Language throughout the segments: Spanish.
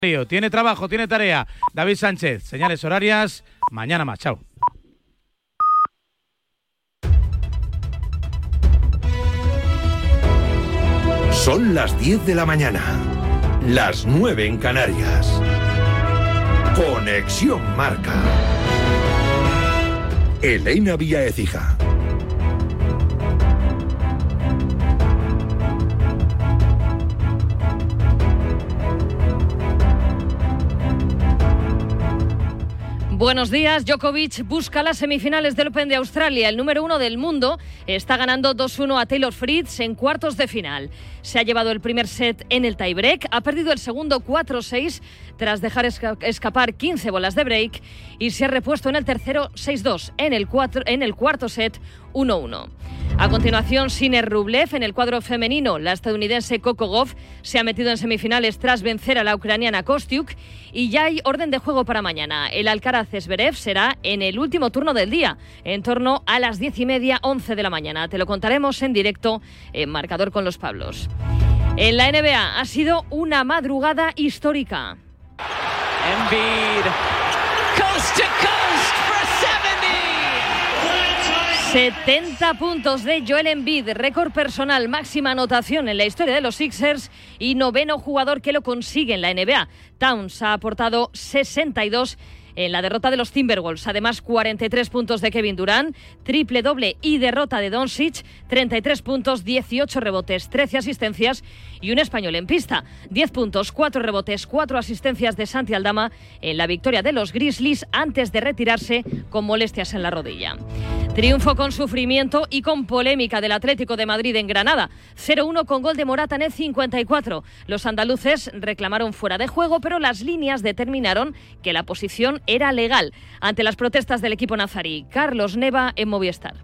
Tiene trabajo, tiene tarea. David Sánchez, señales horarias. Mañana más. Chao. Son las 10 de la mañana. Las 9 en Canarias. Conexión Marca. Elena Vía Ecija. Buenos días. Djokovic busca las semifinales del Open de Australia. El número uno del mundo está ganando 2-1 a Taylor Fritz en cuartos de final. Se ha llevado el primer set en el tiebreak, ha perdido el segundo 4-6 tras dejar escapar 15 bolas de break y se ha repuesto en el tercero 6-2 en, el en el cuarto set 1-1. A continuación, Siner Rublev en el cuadro femenino. La estadounidense Coco Goff se ha metido en semifinales tras vencer a la ucraniana Kostiuk y ya hay orden de juego para mañana. El Alcaraz Zverev será en el último turno del día, en torno a las diez y media, 11 de la mañana. Te lo contaremos en directo en Marcador con los Pablos. En la NBA ha sido una madrugada histórica. 70 puntos de Joel Embiid, récord personal, máxima anotación en la historia de los Sixers y noveno jugador que lo consigue en la NBA. Towns ha aportado 62 en la derrota de los Timberwolves. Además, 43 puntos de Kevin Durant, triple doble y derrota de Doncic, 33 puntos, 18 rebotes, 13 asistencias y un español en pista. 10 puntos, 4 rebotes, 4 asistencias de Santi Aldama en la victoria de los Grizzlies antes de retirarse con molestias en la rodilla. Triunfo con sufrimiento y con polémica del Atlético de Madrid en Granada. 0-1 con gol de Morata en el 54. Los andaluces reclamaron fuera de juego, pero las líneas determinaron que la posición era legal ante las protestas del equipo nazarí. Carlos Neva en Movistar.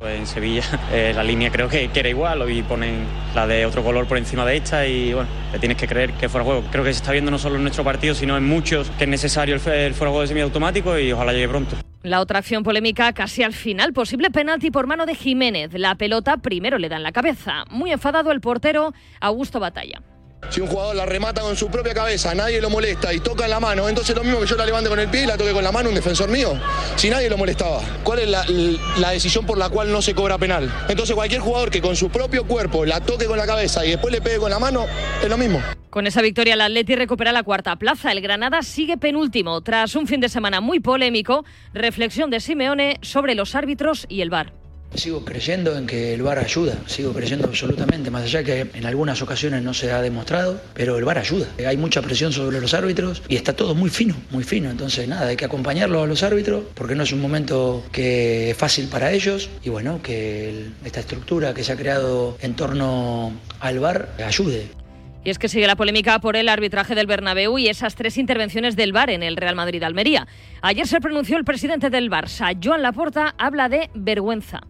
En Sevilla eh, la línea creo que, era igual, hoy ponen la de otro color por encima de esta y bueno, te tienes que creer que fuera juego. Creo que se está viendo no solo en nuestro partido, sino en muchos que es necesario el, el fuera juego de semiautomático y ojalá llegue pronto. La otra acción polémica casi al final, posible penalti por mano de Jiménez. La pelota primero le da en la cabeza. Muy enfadado el portero Augusto Batalla. Si un jugador la remata con su propia cabeza, nadie lo molesta y toca en la mano, entonces lo mismo que yo la levante con el pie y la toque con la mano un defensor mío, si nadie lo molestaba. ¿Cuál es la, decisión por la cual no se cobra penal? Entonces cualquier jugador que con su propio cuerpo la toque con la cabeza y después le pegue con la mano, es lo mismo. Con esa victoria el Atleti recupera la cuarta plaza. El Granada sigue penúltimo tras un fin de semana muy polémico. Reflexión de Simeone sobre los árbitros y el VAR. Sigo creyendo en que el VAR ayuda, sigo creyendo absolutamente, más allá que en algunas ocasiones no se ha demostrado, pero el VAR ayuda. Hay mucha presión sobre los árbitros y está todo muy fino, muy fino. Entonces, nada, hay que acompañarlo a los árbitros porque no es un momento que es fácil para ellos y bueno, que esta estructura que se ha creado en torno al VAR ayude. Y es que sigue la polémica por el arbitraje del Bernabéu y esas tres intervenciones del VAR en el Real Madrid-Almería. Ayer se pronunció el presidente del Barça, Joan Laporta, habla de vergüenza.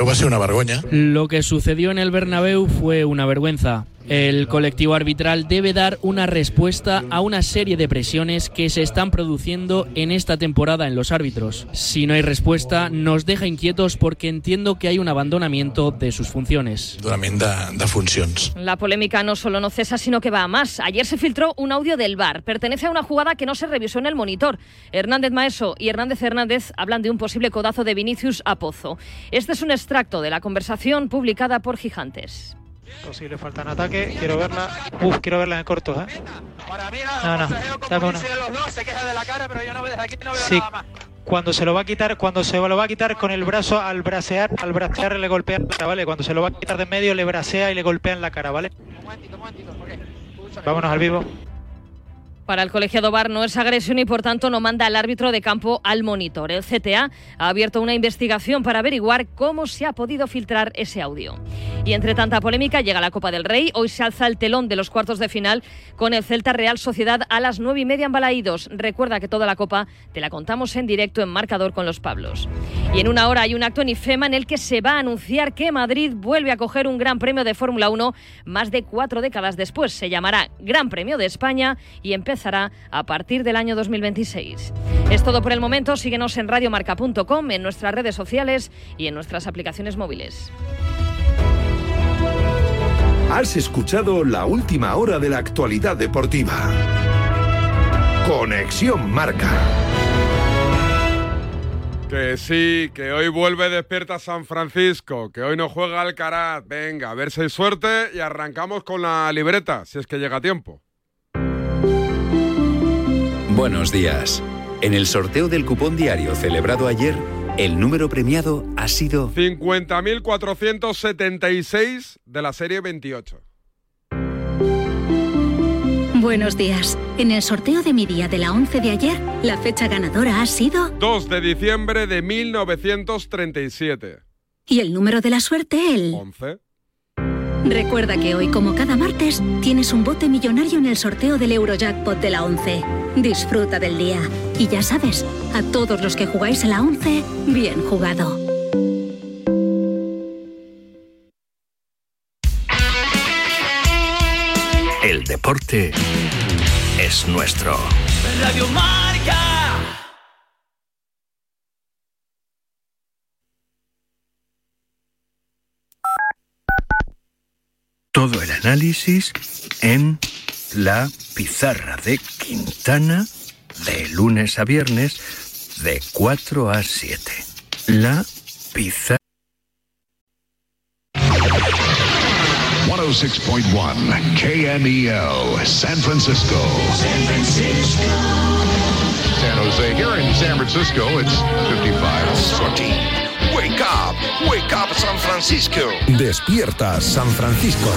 Va a ser una vergüenza. Lo que sucedió en el Bernabéu fue una vergüenza. El colectivo arbitral debe dar una respuesta a una serie de presiones que se están produciendo en esta temporada en los árbitros. Si no hay respuesta, nos deja inquietos porque entiendo que hay un abandonamiento de sus funciones. de funciones. La polémica no solo no cesa, sino que va a más. Ayer se filtró un audio del VAR. Pertenece a una jugada que no se revisó en el monitor. Hernández Maeso y Hernández Hernández hablan de un posible codazo de Vinicius a Pozo. Este es un extracto de la conversación publicada por Gigantes. Posible falta en ataque, quiero verla. Uf, quiero verla en corto, ¿eh? No, no, dame una. Sí, cuando se lo va a quitar, cuando se lo va a quitar con el brazo al bracear, al bracear le golpea la cara, ¿vale? Cuando se lo va a quitar de medio le bracea y le golpea en la cara, ¿vale? Vámonos al vivo. Para el colegiado VAR no es agresión y por tanto no manda al árbitro de campo al monitor. El CTA ha abierto una investigación para averiguar cómo se ha podido filtrar ese audio. Y entre tanta polémica llega la Copa del Rey. Hoy se alza el telón de los cuartos de final con el Celta Real Sociedad a las nueve y media en Balaídos. Recuerda que toda la Copa te la contamos en directo en marcador con los Pablos. Y en una hora hay un acto en IFEMA en el que se va a anunciar que Madrid vuelve a coger un gran premio de Fórmula 1 más de cuatro décadas después. Se llamará Gran Premio de España y empezará a partir del año 2026. Es todo por el momento. Síguenos en radiomarca.com, en nuestras redes sociales y en nuestras aplicaciones móviles. Has escuchado la última hora de la actualidad deportiva. Conexión Marca. Que sí, que hoy vuelve despierta San Francisco, que hoy no juega Alcaraz. Venga, a ver si hay suerte y arrancamos con la libreta, si es que llega a tiempo. Buenos días. En el sorteo del cupón diario celebrado ayer, el número premiado ha sido 50.476 de la serie 28. Buenos días. En el sorteo de mi día de la 11 de ayer, la fecha ganadora ha sido 2 de diciembre de 1937. y el número de la suerte el 11. Recuerda que hoy, como cada martes, tienes un bote millonario en el sorteo del Eurojackpot de la 11. Disfruta del día. Y ya sabes, a todos los que jugáis a la 11, bien jugado. El deporte es nuestro. Radio Marca. Todo el análisis en la pizarra de Quintana de lunes a viernes de 4 a 7. La pizarra. 106.1 KMEL, San Francisco. San Francisco. San Jose. Here in San Francisco, it's 55. Wake wake up San Francisco. Despierta San Francisco.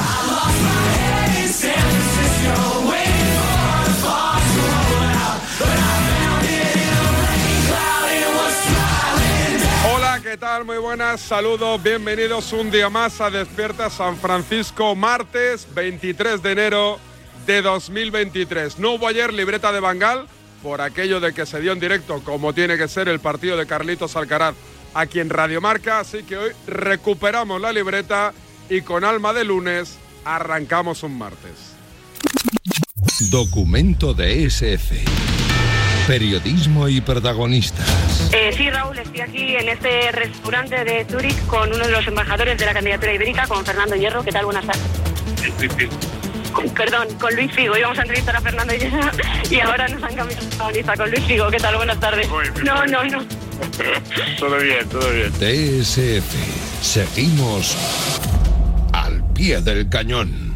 Hola, ¿qué tal? Muy buenas, saludos, bienvenidos un día más a Despierta San Francisco, martes 23 de enero de 2023. No hubo ayer libreta de Bangal por aquello de que se dio en directo, como tiene que ser el partido de Carlitos Alcaraz aquí en Radio Marca, así que hoy recuperamos la libreta y con alma de lunes arrancamos un martes. Documento de SF. Periodismo y protagonistas. Eh, sí, Raúl, estoy aquí en este restaurante de Zurich con uno de los embajadores de la candidatura ibérica, con Fernando Hierro. ¿Qué tal? Buenas tardes. Perdón, con Luis Figo. Íbamos a entrevistar a Fernando Hierro y ahora nos han cambiado de protagonista con Luis Figo. ¿Qué tal? Buenas tardes. No, no, no. todo bien, todo bien. DSF. Seguimos al pie del cañón.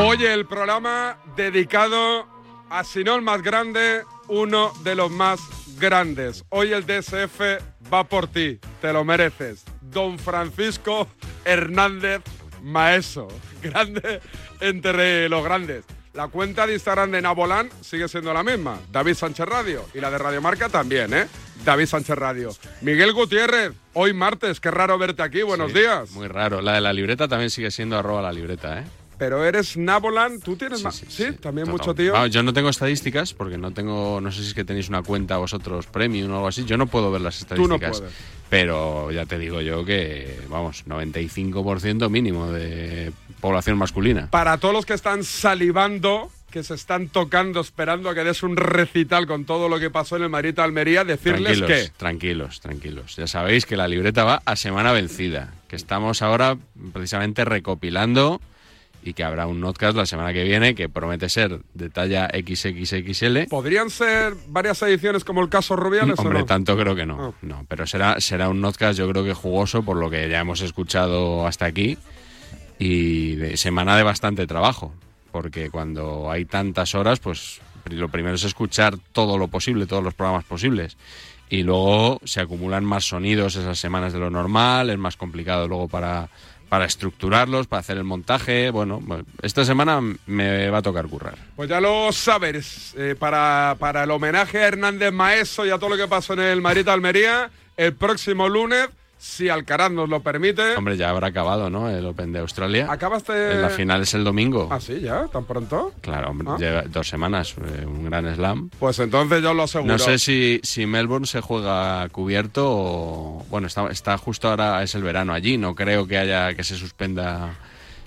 Hoy el programa dedicado a, si no el más grande, uno de los más grandes. Hoy el DSF va por ti, te lo mereces. Don Francisco Hernández Maeso, grande entre los grandes. La cuenta de Instagram de Nabolán sigue siendo la misma, David Sánchez Radio. Y la de Radio Marca también, ¿eh? David Sánchez Radio. Miguel Gutiérrez, hoy martes, qué raro verte aquí, buenos Sí, días. Muy raro. La de la libreta también sigue siendo arroba la libreta, ¿eh? Pero eres Nabolan, tú tienes más. Sí, también mucho tío. Vamos, yo no tengo estadísticas porque no tengo, no sé si es que tenéis una cuenta vosotros premium o algo así. Yo no puedo ver las Tú no estadísticas. puedes. Pero ya te digo yo que, vamos, 95% mínimo de población masculina. Para todos los que están salivando, que se están tocando, esperando a que des un recital con todo lo que pasó en el Madrid Almería, decirles Tranquilos, que tranquilos, tranquilos. Ya sabéis que la libreta va a semana vencida, que estamos ahora precisamente recopilando y que habrá un notcast la semana que viene que promete ser de talla XXXL. podrían ser varias ediciones como el caso Rubiales Hombre, o no. tanto creo que no. No, pero será, será un notcast yo creo que jugoso por lo que ya hemos escuchado hasta aquí y de semana de bastante trabajo, porque cuando hay tantas horas, pues lo primero es escuchar todo lo posible, todos los programas posibles. Y luego se acumulan más sonidos esas semanas de lo normal, es más complicado luego para, para estructurarlos, para hacer el montaje. Bueno, esta semana me va a tocar currar. Pues ya lo sabes, eh, para, para el homenaje a Hernández Maeso y a todo lo que pasó en el Madrid Almería, el próximo lunes, si Alcaraz nos lo permite. Hombre, ya habrá acabado, ¿no? El Open de Australia. Acabaste. La final es el domingo. Ah, sí, ya, tan pronto. Claro, hombre, Ah. lleva dos semanas, eh, un gran slam. Pues entonces yo lo aseguro. No sé si, si Melbourne se juega cubierto o... Bueno, está, está justo ahora, es el verano allí, no creo que haya que se suspenda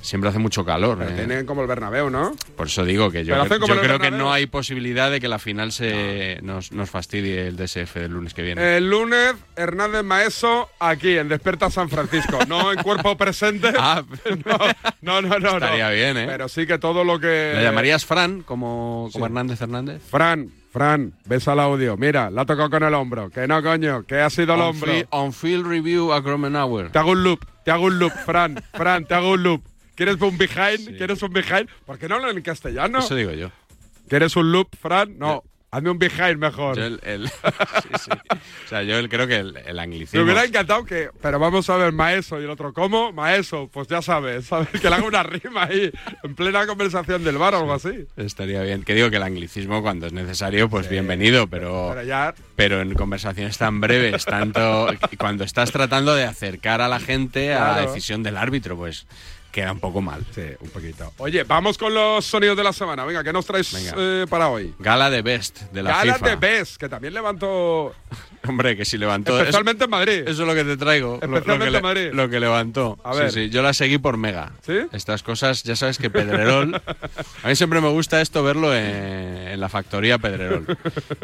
siempre hace mucho calor. Pero eh. tienen como el Bernabéu, ¿no? Por eso digo que yo, yo creo que no hay posibilidad de que la final se nos, nos fastidie el DSF del lunes que viene. El lunes, Hernández Maeso aquí, en Desperta San Francisco. No en cuerpo presente. Ah, no, no, no. no, Estaría no. bien, ¿eh? Pero sí que todo lo que. ¿Le llamarías Fran como, como Hernández Hernández? Fran, Fran, ves al audio. Mira, la ha tocado con el hombro. Que no, coño, que ha sido el On hombro. fi- On field review a Gromenauer. Te hago un loop, te hago un loop, Fran, Fran, te hago un loop. ¿Quieres un behind? ¿Quieres un behind? ¿Por qué no hablan en castellano? Eso digo yo. ¿Quieres un loop, Fran? No, hazme un behind mejor. Yo el- el- sí, sí. O sea, yo el- creo que el, el Me anglicismo. hubiera encantado que. Pero vamos a ver, Maeso y el otro, ¿cómo? Maeso, pues ya sabes, ¿sabes? Que le haga una rima ahí, en plena conversación del bar o algo así. Estaría bien. Que digo que el anglicismo, cuando es necesario, pues bienvenido, pero. Pero ya. Pero en conversaciones tan breves, tanto. Cuando estás tratando de acercar a la gente a la decisión del árbitro, pues queda un poco mal. Sí, un poquito. Oye, vamos con los sonidos de la semana. Venga, ¿qué nos traes eh, para hoy? Gala de Best de la Gala FIFA. de Best, que también levantó. Hombre, que si levantó. Especialmente en Madrid. Eso es lo que te traigo. lo- lo, Especialmente que le- en Madrid. Lo que levantó. A ver. Sí, sí, yo la seguí por Mega. ¿Sí? Estas cosas, ya sabes que Pedrerol. a mí siempre me gusta esto verlo en, en la factoría Pedrerol.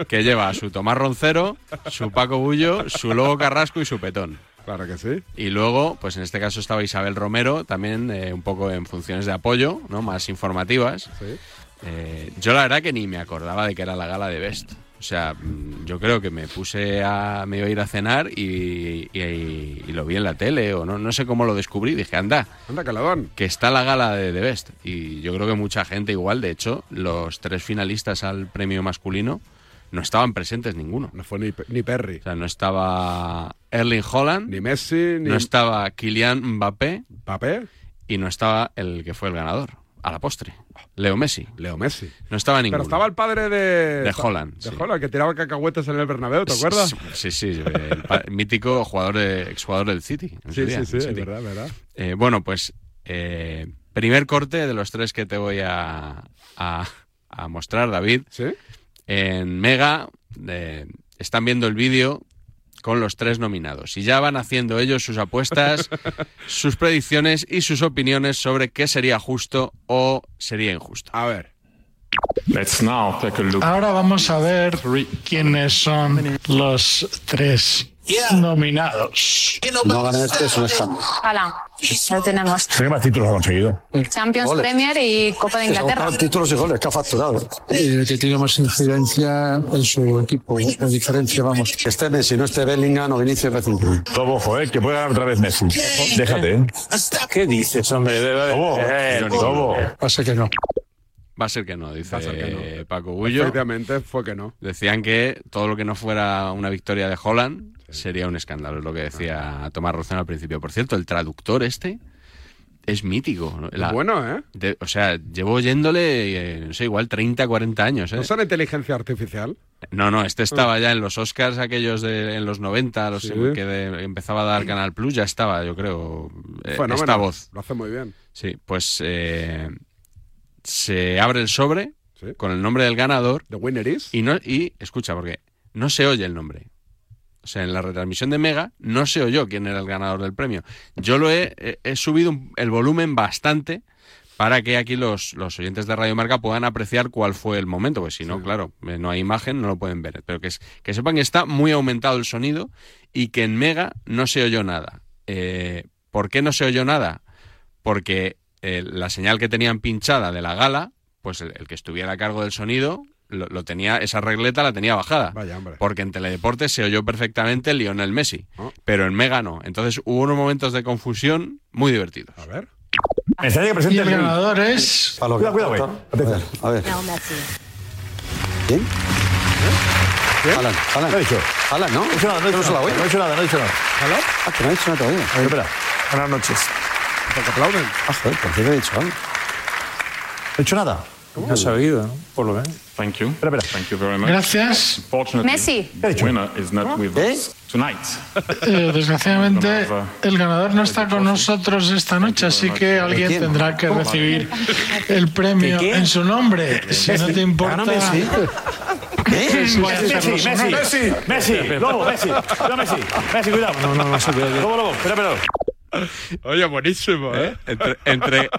Que lleva su Tomás Roncero, su Paco Bullo, su Lobo Carrasco y su Petón. Claro que sí. Y luego, pues en este caso estaba Isabel Romero, también eh, un poco en funciones de apoyo, ¿no? Más informativas. Eh, yo la verdad que ni me acordaba de que era la gala de Best. O sea, mm, yo creo que me puse a. me iba a ir a cenar y, y- y lo vi en la tele, o no, no sé cómo lo descubrí. Dije, anda, Anda, dan. que está la gala de The Best. Y yo creo que mucha gente igual, de hecho, los tres finalistas al premio masculino no estaban presentes ninguno. No fue ni, ni Perry. O sea, no estaba Erling Holland, Ni Messi, ni. no estaba Kylian Mbappé ¿Papé? y no estaba el que fue el ganador, a la postre, Leo Messi. Leo Messi. No estaba ninguno. Pero estaba el padre de. De Holland, De sí. Holland, que tiraba cacahuetes en el Bernabéu, ¿te acuerdas? Sí, sí, el, mítico jugador de, exjugador del City. Sí, día, sí, sí, es verdad, verdad. Eh, bueno, pues eh, primer corte de los tres que te voy a, a- a mostrar, David. ¿Sí? En Mega eh, están viendo el vídeo con los tres nominados y ya van haciendo ellos sus apuestas, sus predicciones y sus opiniones sobre qué sería justo o sería injusto. A ver. Let's now take a look. Ahora vamos a ver quiénes son los tres nominados. No ganar este es un escándalo. Lo tenemos. ¿Qué más títulos ha conseguido? Champions, Goles. Premier y Copa de Inglaterra. Títulos y goles que ha facturado. Y que tiene más incidencia en su equipo. La diferencia, vamos. Que esté Messi, no esté Bellingham o Vinicius recién. Todo ojo, eh, que puede ganar otra vez Messi. Déjate, eh. ¿Qué dices, hombre? Lobo, Lobo. Pasa que no. Va a ser que no, dice Va a ser que no. eh, Paco Bullo. Efectivamente, fue que no. Decían que todo lo que no fuera una victoria de Holland sería un escándalo, es lo que decía Tomás Roceno al principio. Por cierto, el traductor este es mítico. ¿no? La- bueno, ¿eh? de- o sea, llevo oyéndole, eh, no sé, igual 30, 40 años. ¿eh? ¿No será inteligencia artificial? No, no, este estaba ya en los Oscars aquellos de en los 90, los Sí. que de- empezaba a dar Canal Plus, ya estaba, yo creo, eh, esta voz. Lo hace muy bien. Sí, pues eh, se abre el sobre Sí. con el nombre del ganador ¿The winner is? y no y escucha porque no se oye el nombre. O sea, en la retransmisión de Mega no se oyó quién era el ganador del premio. Yo lo he, he- he subido un- el volumen bastante para que aquí los, los oyentes de Radio Marca puedan apreciar cuál fue el momento, pues si no, claro, eh, no hay imagen, no lo pueden ver. Pero que, es- que sepan que está muy aumentado el sonido y que en Mega no se oyó nada. Eh, ¿Por qué no se oyó nada? Porque eh, la señal que tenían pinchada de la gala, pues el, el que estuviera a cargo del sonido lo, lo tenía, esa regleta la tenía bajada. Vaya, hombre. Porque en Teledeporte se oyó perfectamente Lionel Messi, Oh. pero en Mega no. Entonces hubo unos momentos de confusión muy divertidos. A ver. Mensaje que presente el ganador es. Cuidado, cuidado, güey. Atención. A ver. ¿Quién? Alan, Alan. ¿Qué ha dicho? Alan, ¿no? No ha dicho nada, no ha dicho nada, no ha dicho nada, no ha dicho nada. Ah, que no ha dicho nada todavía. A ver, espera. Buenas noches. Porque aplauden. Ah, joder, ¿por qué le he dicho algo? ¿No ha dicho nada? No ¿no? Por lo menos. Thank you. Espera, espera. Thank you very much. Gracias. Messi. the winner is not with ¿Eh? us tonight. Eh, desgraciadamente, el ganador no está con nosotros esta noche, así que alguien tendrá que recibir el premio en su nombre. Si no te importa. ¿Gana Messi? Messi. Messi, Messi, Lobo, Messi, Messi, Messi, cuidado. No, no, no. Lobo, Lobo, espera, espera. Oye, buenísimo, ¿eh? Entre, entre,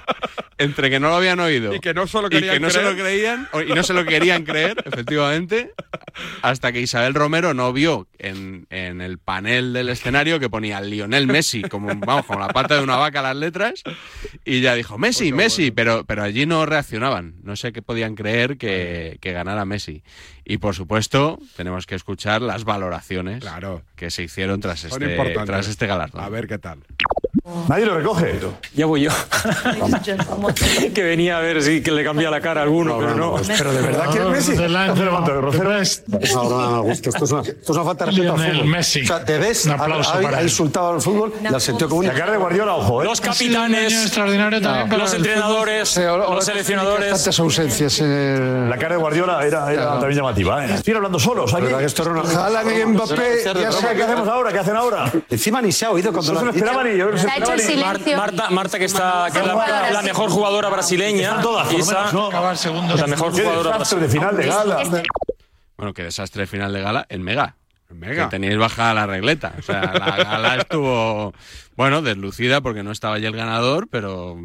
entre que no lo habían oído Y que no se lo y querían que no se creer. lo creían y no se lo querían creer, efectivamente, hasta que Isabel Romero no vio en, en el panel del escenario que ponía Lionel Messi, como, vamos, como la pata de una vaca las letras, y ya dijo, Messi, Messi, pero, pero allí no reaccionaban, no sé qué podían creer que, que ganara Messi. Y por supuesto, tenemos que escuchar las valoraciones que se hicieron tras Son este, tras este galardón. A ver qué tal. Nadie lo recoge. Ya voy yo. que venía a ver si que le cambia la cara a alguno, pero no. Pero de verdad que es Messi. No. No, no, no, esto es una, esto es una falta de respeto al fútbol. Messi. O sea, te ves, Un ha, aplauso ha- ha él. insultado al fútbol y al sentido común. La cara de Guardiola, ojo, ¿eh? Los Ha capitanes, extraordinario también para los entrenadores, Sí, los seleccionadores. Tantas ausencias en el... La cara de Guardiola era, era también llamativa, ¿eh? Siguen hablando solos. La verdad que esto era una... Haaland y Mbappé ya se ¿Qué hacemos ahora? ¿Qué hacen ahora? Encima ni se ha oído cuando No se lo esperaban ni yo. no se ha hecho el silencio. Marta, Marta, que está que es la, la mejor jugadora brasileña. Están todas, menos, ¿no? La mejor jugadora desastre brasileña. de final de gala. Bueno, qué desastre final de gala en Mega. Mega. Que teníais baja la regleta. O sea, la gala estuvo, bueno, deslucida porque no estaba allí el ganador, pero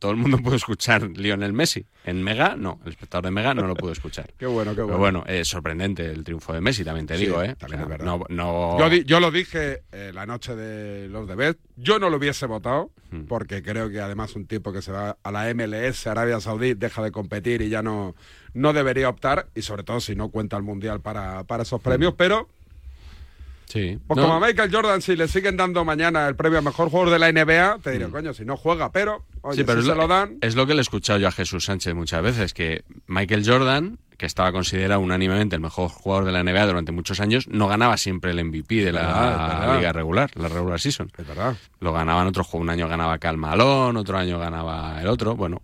todo el mundo pudo escuchar Lionel Messi. En Mega, no. El espectador de Mega no lo pudo escuchar. Qué bueno, qué Pero bueno. bueno, es sorprendente el triunfo de Messi, también te Sí, digo, ¿eh? también O sea, es verdad. no, no- Yo, di- yo lo dije eh, la noche de los debes. Yo no lo hubiese votado, Hmm. porque creo que además un tipo que se va a la MLS, Arabia Saudí, deja de competir y ya no, no debería optar, y sobre todo si no cuenta el Mundial para, para esos premios, pero Sí. pues. No, como a Michael Jordan, si le siguen dando mañana el premio a mejor jugador de la NBA, te diré, coño, si no juega, pero, oye. Sí, pero si es, se lo, lo dan... es lo que le he escuchado yo a Jesús Sánchez muchas veces, que Michael Jordan, que estaba considerado unánimemente el mejor jugador de la NBA durante muchos años, no ganaba siempre el MVP de la verdad, liga regular, la regular season. Es verdad. Lo ganaban otros juegos. Un año ganaba Cal Malone, otro año ganaba el otro. Bueno,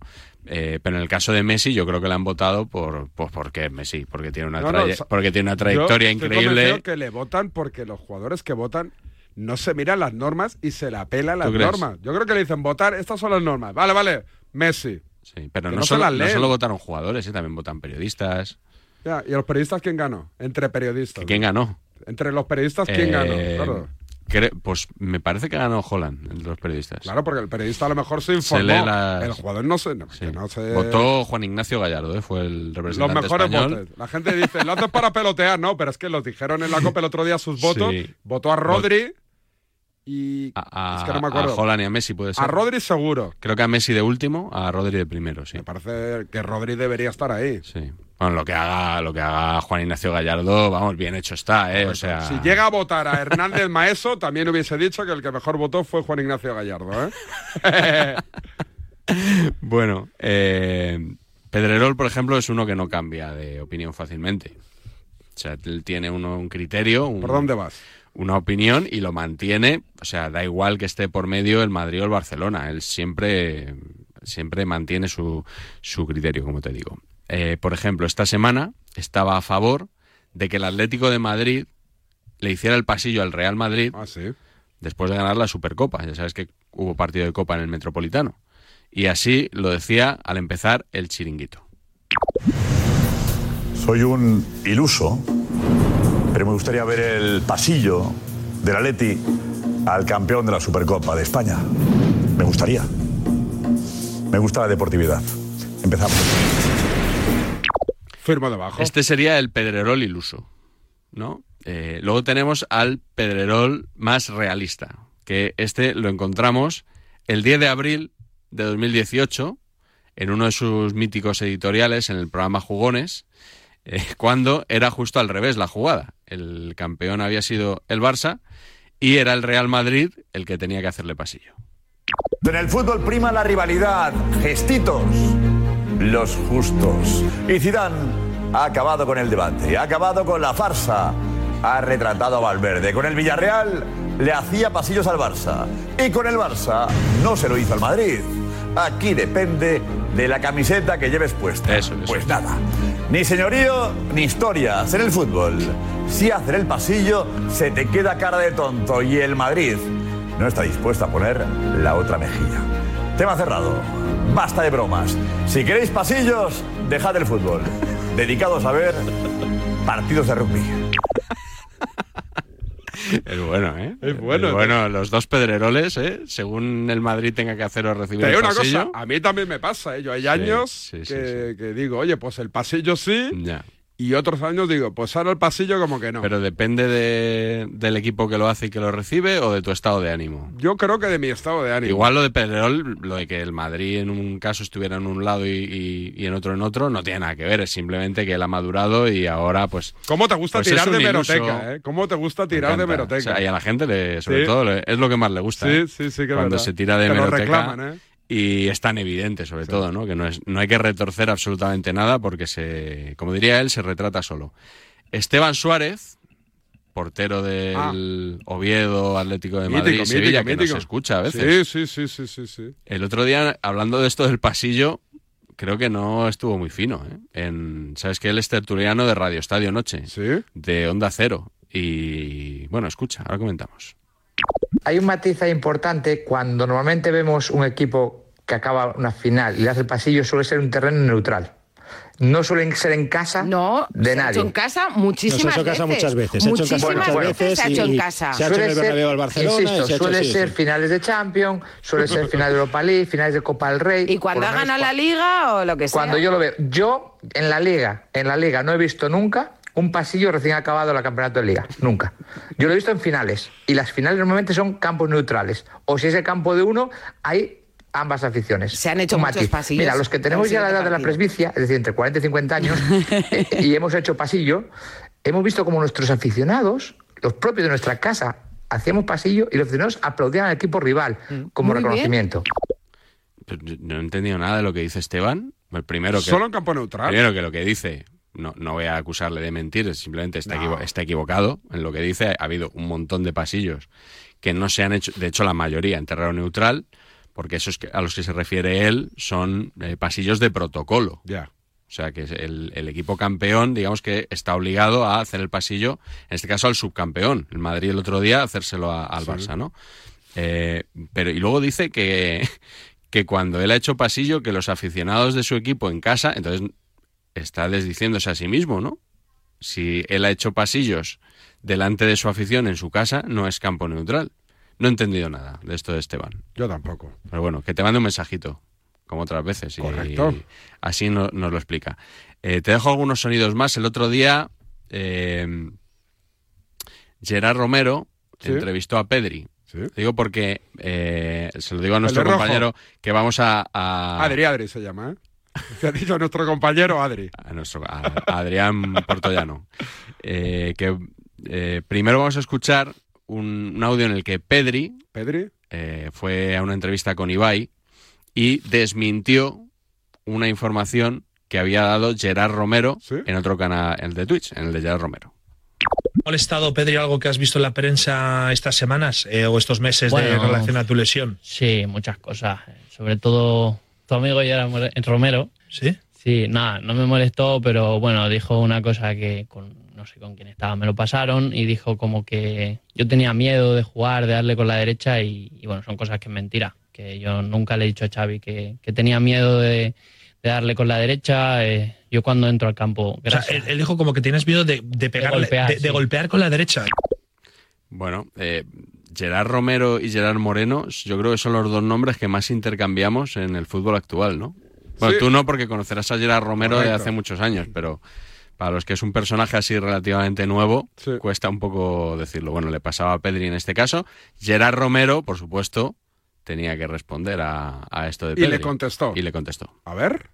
eh, pero en el caso de Messi, yo creo que le han votado por, pues porque es Messi, porque tiene una, No, no, porque tiene una Yo trayectoria increíble. convencido que le votan porque los jugadores que votan no se miran las normas y se la pelan las normas. Yo creo que le dicen votar, estas son las normas. Vale, vale, Messi. Sí, pero no, no solo, no solo votaron jugadores, eh, también votan periodistas. Ya, ¿Y a los periodistas quién ganó? Entre periodistas. ¿Quién ganó? Entre los periodistas, ¿quién ganó? Eh, Claro. Cre- pues me parece que ganó Holland, los periodistas. Claro, porque el periodista a lo mejor se informó. las- El jugador no se... no, se- Votó Juan Ignacio Gallardo, eh, fue el los representante mejores español. votos. La gente dice, lo haces para pelotear, no, pero es que los dijeron en la Copa el otro día sus votos. Sí. Votó a Rodri y... A, es que no me a acuerdo. Holland y a Messi puede ser. A Rodri seguro. Creo que a Messi de último, a Rodri de primero, sí. Me parece que Rodri debería estar ahí. Sí. Bueno, lo que haga, lo que haga Juan Ignacio Gallardo, vamos, bien hecho está, eh. O sea. Si llega a votar a Hernández Maeso, también hubiese dicho que el que mejor votó fue Juan Ignacio Gallardo, ¿eh? Bueno, eh, Pedrerol, por ejemplo, es uno que no cambia de opinión fácilmente. O sea, él tiene uno, un criterio, un- ¿Por dónde vas? una opinión y lo mantiene. O sea, da igual que esté por medio el Madrid o el Barcelona. Él siempre, siempre mantiene su, su criterio, como te digo. Eh, por ejemplo, esta semana estaba a favor de que el Atlético de Madrid le hiciera el pasillo al Real Madrid Ah, sí. después de ganar la Supercopa. Ya sabes que hubo partido de Copa en el Metropolitano. Y así lo decía al empezar el chiringuito. Soy un iluso, pero me gustaría ver el pasillo del Atleti al campeón de la Supercopa de España. Me gustaría. Me gusta la deportividad. Empezamos. Este sería el Pedrerol iluso, ¿no? Eh, luego tenemos al Pedrerol más realista, que este lo encontramos el 10 de abril de 2018 en uno de sus míticos editoriales en el programa Jugones, eh, cuando era justo al revés la jugada. El campeón había sido el Barça y era el Real Madrid el que tenía que hacerle pasillo. En el fútbol prima la rivalidad, gestitos, los justos. Y Zidane ha acabado con el debate, ha acabado con la farsa, ha retratado a Valverde. Con el Villarreal le hacía pasillos al Barça y con el Barça no se lo hizo al Madrid. Aquí depende de la camiseta que lleves puesta. Pues nada, ni señorío ni historias en el fútbol. Si hacen el pasillo, se te queda cara de tonto y el Madrid no está dispuesto a poner la otra mejilla. Tema cerrado. Basta de bromas. Si queréis pasillos, dejad el fútbol. Dedicados a ver partidos de rugby. Es bueno, ¿eh? Es bueno. Es bueno, los dos pedreroles, ¿eh? Según el Madrid tenga que hacer o recibir Te el digo una pasillo. cosa, a mí también me pasa, ¿eh? Yo hay Sí, años sí, que, sí, sí. que digo, oye, pues el pasillo sí, Ya. Y otros años digo, pues ahora el pasillo como que no. Pero depende de- del equipo que lo hace y que lo recibe o de tu estado de ánimo. Yo creo que de mi estado de ánimo. Igual lo de Pedrerol, lo de que el Madrid en un caso estuviera en un lado y, y- y en otro en otro, no tiene nada que ver. Es simplemente que él ha madurado y ahora, pues. ¿Cómo te gusta pues tirar de meroteca, eh? ¿Cómo te gusta tirar de meroteca? O sea, y a la gente, le, sobre Sí. todo, le- es lo que más le gusta. Sí, ¿eh? sí, sí, que Cuando verdad. se tira de Te lo meroteca. reclaman, ¿eh? Y es tan evidente, sobre todo, ¿no? Que no, es, no hay que retorcer absolutamente nada porque se, como diría él, se retrata solo. Esteban Suárez, portero del Oviedo, Atlético de Madrid, Ah. Mítico, Sevilla, mítico, que mítico. nos escucha a veces. Sí, sí, sí, sí, sí, sí. El otro día, hablando de esto del pasillo, creo que no estuvo muy fino. ¿eh? En, Sabes que él es tertuliano de Radio Estadio Noche, de Onda Cero. Y bueno, escucha, ahora comentamos. Hay un matiz ahí importante cuando normalmente vemos un equipo que acaba una final y le hace el pasillo, suele ser un terreno neutral. No suelen ser en casa No, de se ha nadie. hecho en casa muchísimas No, se ha hecho en veces. casa muchas veces, se ha hecho en casa Muchísimas muchas veces se ha hecho en casa. se ha hecho en el Bernabéu al Barcelona, insisto, se ha hecho- suele sí, ser sí. finales de Champions, suele ser finales de Europa League, finales de Copa del Rey. Y cuando ha ganado la liga o lo que sea. cuando yo lo veo, yo en la liga, en la liga no he visto nunca un pasillo recién acabado la campeonato de liga, nunca. Yo lo he visto en finales y las finales normalmente son campos neutrales o si es el campo de uno hay ambas aficiones. Se han hecho muchos pasillos Mira, los que tenemos en ya la edad de la presbicia, es decir, entre 40 y 50 años eh, y hemos hecho pasillo, hemos visto como nuestros aficionados, los propios de nuestra casa, hacíamos pasillo y los aficionados aplaudían al equipo rival como Muy bien. reconocimiento. No he entendido nada de lo que dice Esteban. El primero que, Solo en campo neutral. Primero que lo que dice, no, no voy a acusarle de mentir, simplemente está, equivo- está equivocado en lo que dice. Ha habido un montón de pasillos que no se han hecho, de hecho la mayoría en terreno neutral, porque esos que, a los que se refiere él son eh, pasillos de protocolo. Ya. O sea, que el, el equipo campeón, digamos que está obligado a hacer el pasillo, en este caso al subcampeón. El Madrid el otro día, hacérselo a- al Sí. Barça, ¿no? Eh, pero, y luego dice que, que cuando él ha hecho pasillo, que los aficionados de su equipo en casa, entonces está desdiciéndose a sí mismo, ¿no? Si él ha hecho pasillos delante de su afición en su casa, no es campo neutral. No he entendido nada de esto de Esteban. Yo tampoco. Pero bueno, que te mande un mensajito, como otras veces. y Correcto. así no- nos lo explica. Eh, te dejo algunos sonidos más. El otro día, eh, Gerard Romero Sí. entrevistó a Pedri. Digo porque, eh, se lo digo a nuestro rojo. compañero, que vamos a... a- Adri, Adri se llama, ¿eh? Que ha dicho nuestro compañero Adri. a nuestro, a- a Adrián Portollano. Eh, que eh, primero vamos a escuchar un, un audio en el que Pedri, ¿Pedri? eh, fue a una entrevista con Ibai y desmintió una información que había dado Gerard Romero en otro canal, el de Twitch, en el de Gerard Romero. molestado, Pedri, algo que has visto en la prensa estas semanas eh, o estos meses de Bueno, relación a tu lesión? Sí, muchas cosas. Sobre todo tu amigo Gerard More- Romero. ¿Sí? Sí, nada, no me molestó, pero bueno, dijo una cosa que con, no sé con quién estaba, me lo pasaron y dijo como que yo tenía miedo de jugar, de darle con la derecha y, y bueno, son cosas que es mentira. Que yo nunca le he dicho a Xavi que, que tenía miedo de, de darle con la derecha. eh, yo cuando entro al campo, O sea, gracias. él, él dijo como que tienes miedo de, de pegarle, golpear, de, de sí. golpear con la derecha. Bueno, eh, Gerard Romero y Gerard Moreno, yo creo que son los dos nombres que más intercambiamos en el fútbol actual, ¿no? Bueno, Sí. tú no, porque conocerás a Gerard Romero de hace muchos años, pero para los que es un personaje así relativamente nuevo, cuesta un poco decirlo. Bueno, le pasaba a Pedri en este caso. Gerard Romero, por supuesto, tenía que responder a, a esto de Y Pedri. le contestó. Y le contestó. A ver.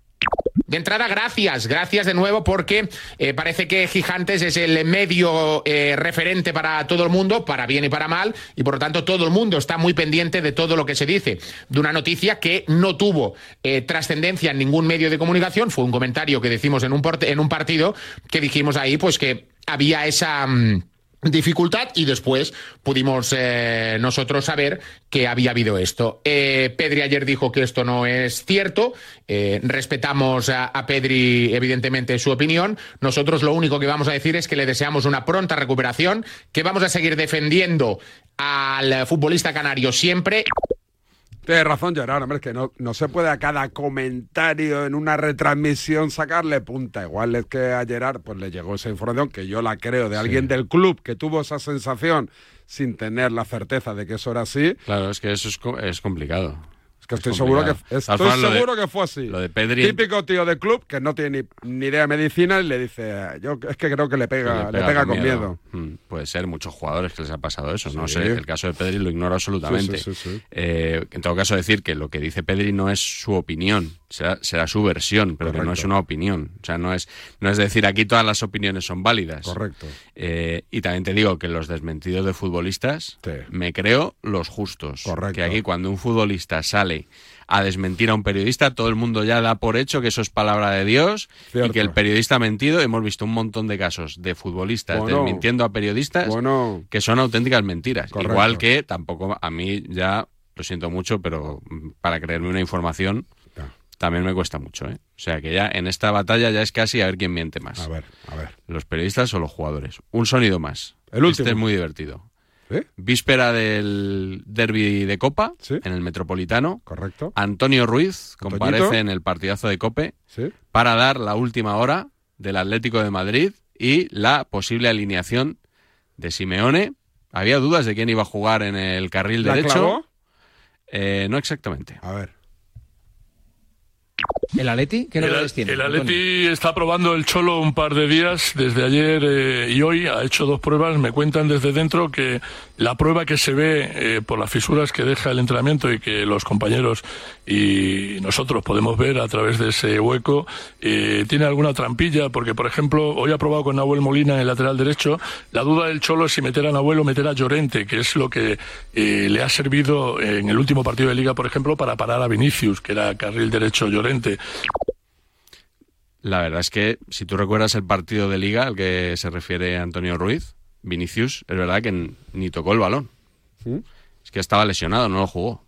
De entrada, gracias, gracias de nuevo porque eh, parece que Gigantes es el medio eh, referente para todo el mundo, para bien y para mal, y por lo tanto todo el mundo está muy pendiente de todo lo que se dice. De una noticia que no tuvo eh, trascendencia en ningún medio de comunicación, fue un comentario que decimos en un, en un partido que dijimos ahí pues que había esa... mm, dificultad y después pudimos eh, nosotros saber que había habido esto. Eh, Pedri ayer dijo que esto no es cierto, eh, respetamos a, a Pedri evidentemente su opinión, nosotros lo único que vamos a decir es que le deseamos una pronta recuperación, que vamos a seguir defendiendo al futbolista canario siempre. Tienes razón, Gerard, hombre, es que no, no se puede a cada comentario en una retransmisión sacarle punta. Igual es que a Gerard pues le llegó esa información, que yo la creo, de alguien del club que tuvo esa sensación sin tener la certeza de que eso era así. Claro, es que eso es, es complicado. Que estoy seguro que, estoy de- seguro que fue así. Lo de Pedri Típico tío de club que no tiene ni, ni idea de medicina y le dice, yo es que creo que le pega, le pega, con miedo. Mm, Puede ser, muchos jugadores que les ha pasado eso. No sé, el caso de Pedri lo ignoro absolutamente. Sí, sí. Eh, en todo caso, decir que lo que dice Pedri no es su opinión, será, será su versión, pero que no es una opinión. O sea, no es, no es decir aquí todas las opiniones son válidas. Correcto. Eh, y también te digo que los desmentidos de futbolistas, me creo los justos. Correcto. Que aquí cuando un futbolista sale a desmentir a un periodista, todo el mundo ya da por hecho que eso es palabra de Dios y que el periodista ha mentido. Hemos visto un montón de casos de futbolistas Bueno. desmintiendo a periodistas Bueno. que son auténticas mentiras. Correcto. Igual que tampoco a mí ya, lo siento mucho, pero mm, para creerme una información también me cuesta mucho. ¿eh? O sea que ya en esta batalla ya es casi a ver quién miente más. A ver, a ver. Los periodistas o los jugadores. Un sonido más. El último. Este es muy divertido. Víspera del derby de Copa, en el Metropolitano. Correcto. Antonio Ruiz Antoñito. comparece en el partidazo de Cope Sí. para dar la última hora del Atlético de Madrid y la posible alineación de Simeone. Había dudas de quién iba a jugar en el carril ¿La derecho. clavó? Eh, no exactamente. A ver. ¿El Atleti? ¿Qué novedades tiene? el? Atleti está probando el Cholo un par de días, desde ayer eh, y hoy. Ha hecho dos pruebas. Me cuentan desde dentro que la prueba que se ve eh, por las fisuras que deja el entrenamiento y que los compañeros y nosotros podemos ver a través de ese hueco, eh, tiene alguna trampilla, porque por ejemplo, hoy ha probado con Nahuel Molina en el lateral derecho. La duda del Cholo es si meter a Nahuel o meter a Llorente, que es lo que eh, le ha servido en el último partido de Liga, por ejemplo, para parar a Vinicius, que era carril derecho Llorente. La verdad es que si tú recuerdas el partido de liga al que se refiere Antonio Ruiz, Vinicius, es verdad que ni tocó el balón. ¿Mm? Es que estaba lesionado, no lo jugó.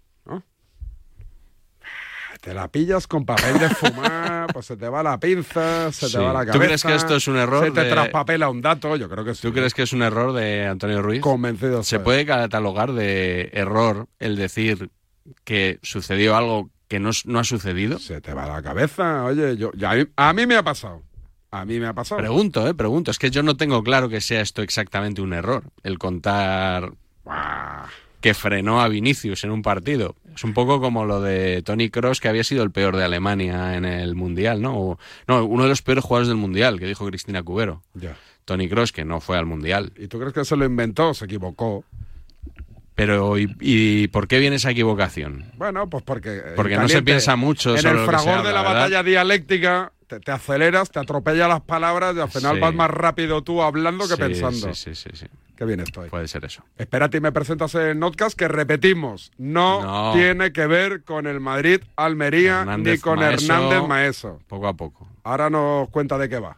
Te la pillas con papel de fumar, pues se te va la pinza, se Sí. te va la ¿Tú cabeza. crees que esto es un error Se te de- traspapela un dato, yo creo que sí. ¿Tú crees que es un error de Antonio Ruiz? Convencido. ¿Se puede catalogar de error el decir que sucedió algo que no, no ha sucedido? Se te va la cabeza, oye, yo, ya a mí me ha pasado. A mí me ha pasado. Pregunto, eh, pregunto. Es que yo no tengo claro que sea esto exactamente un error. El contar que frenó a Vinicius en un partido. Es un poco como lo de Tony Cross, que había sido el peor de Alemania en el Mundial, ¿no? O- no, uno de los peores jugadores del Mundial, que dijo Cristina Cubero. Ya. Tony Cross, que no fue al Mundial. ¿Y tú crees que se lo inventó? Se equivocó. Pero, ¿y, y por qué viene esa equivocación? Bueno, pues porque. Porque no se piensa mucho En sobre el lo que se fragor de la ¿verdad? batalla dialéctica, te, te aceleras, te atropellas las palabras y al final Sí. vas más rápido tú hablando que Sí, pensando. Sí, sí, sí. Qué bien estoy. Puede ser eso. Espérate y me presentas en Notcast que repetimos, no, No. tiene que ver con el Madrid Almería ni con Maeso. Hernández Maeso. Poco a poco. Ahora nos cuenta de qué va.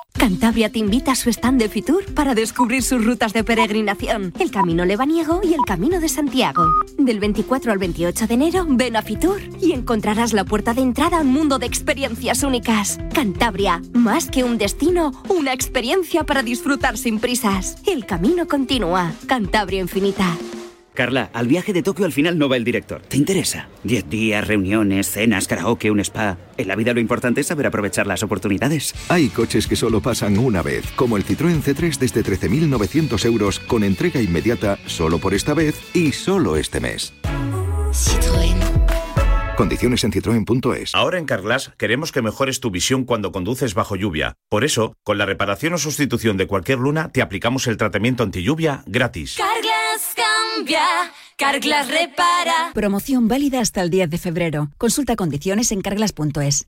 Cantabria te invita a su stand de Fitur para descubrir sus rutas de peregrinación, el Camino Lebaniego y el Camino de Santiago. Del 24 al 28 de enero, ven a Fitur y encontrarás la puerta de entrada a un mundo de experiencias únicas. Cantabria, más que un destino, una experiencia para disfrutar sin prisas. El camino continúa. Cantabria Infinita. Carla, al viaje de Tokio al final no va el director. ¿Te interesa? Diez días, reuniones, cenas, karaoke, un spa. En la vida lo importante es saber aprovechar las oportunidades. Hay coches que solo pasan una vez, como el Citroën C3 desde 13.900 euros con entrega inmediata solo por esta vez y solo este mes. Condiciones en citroen.es. Ahora en Carglass queremos que mejores tu visión cuando conduces bajo lluvia. Por eso, con la reparación o sustitución de cualquier luna, te aplicamos el tratamiento anti lluvia gratis. Carglass cambia, Carglass repara. Promoción válida hasta el 10 de febrero. Consulta condiciones en carglass.es.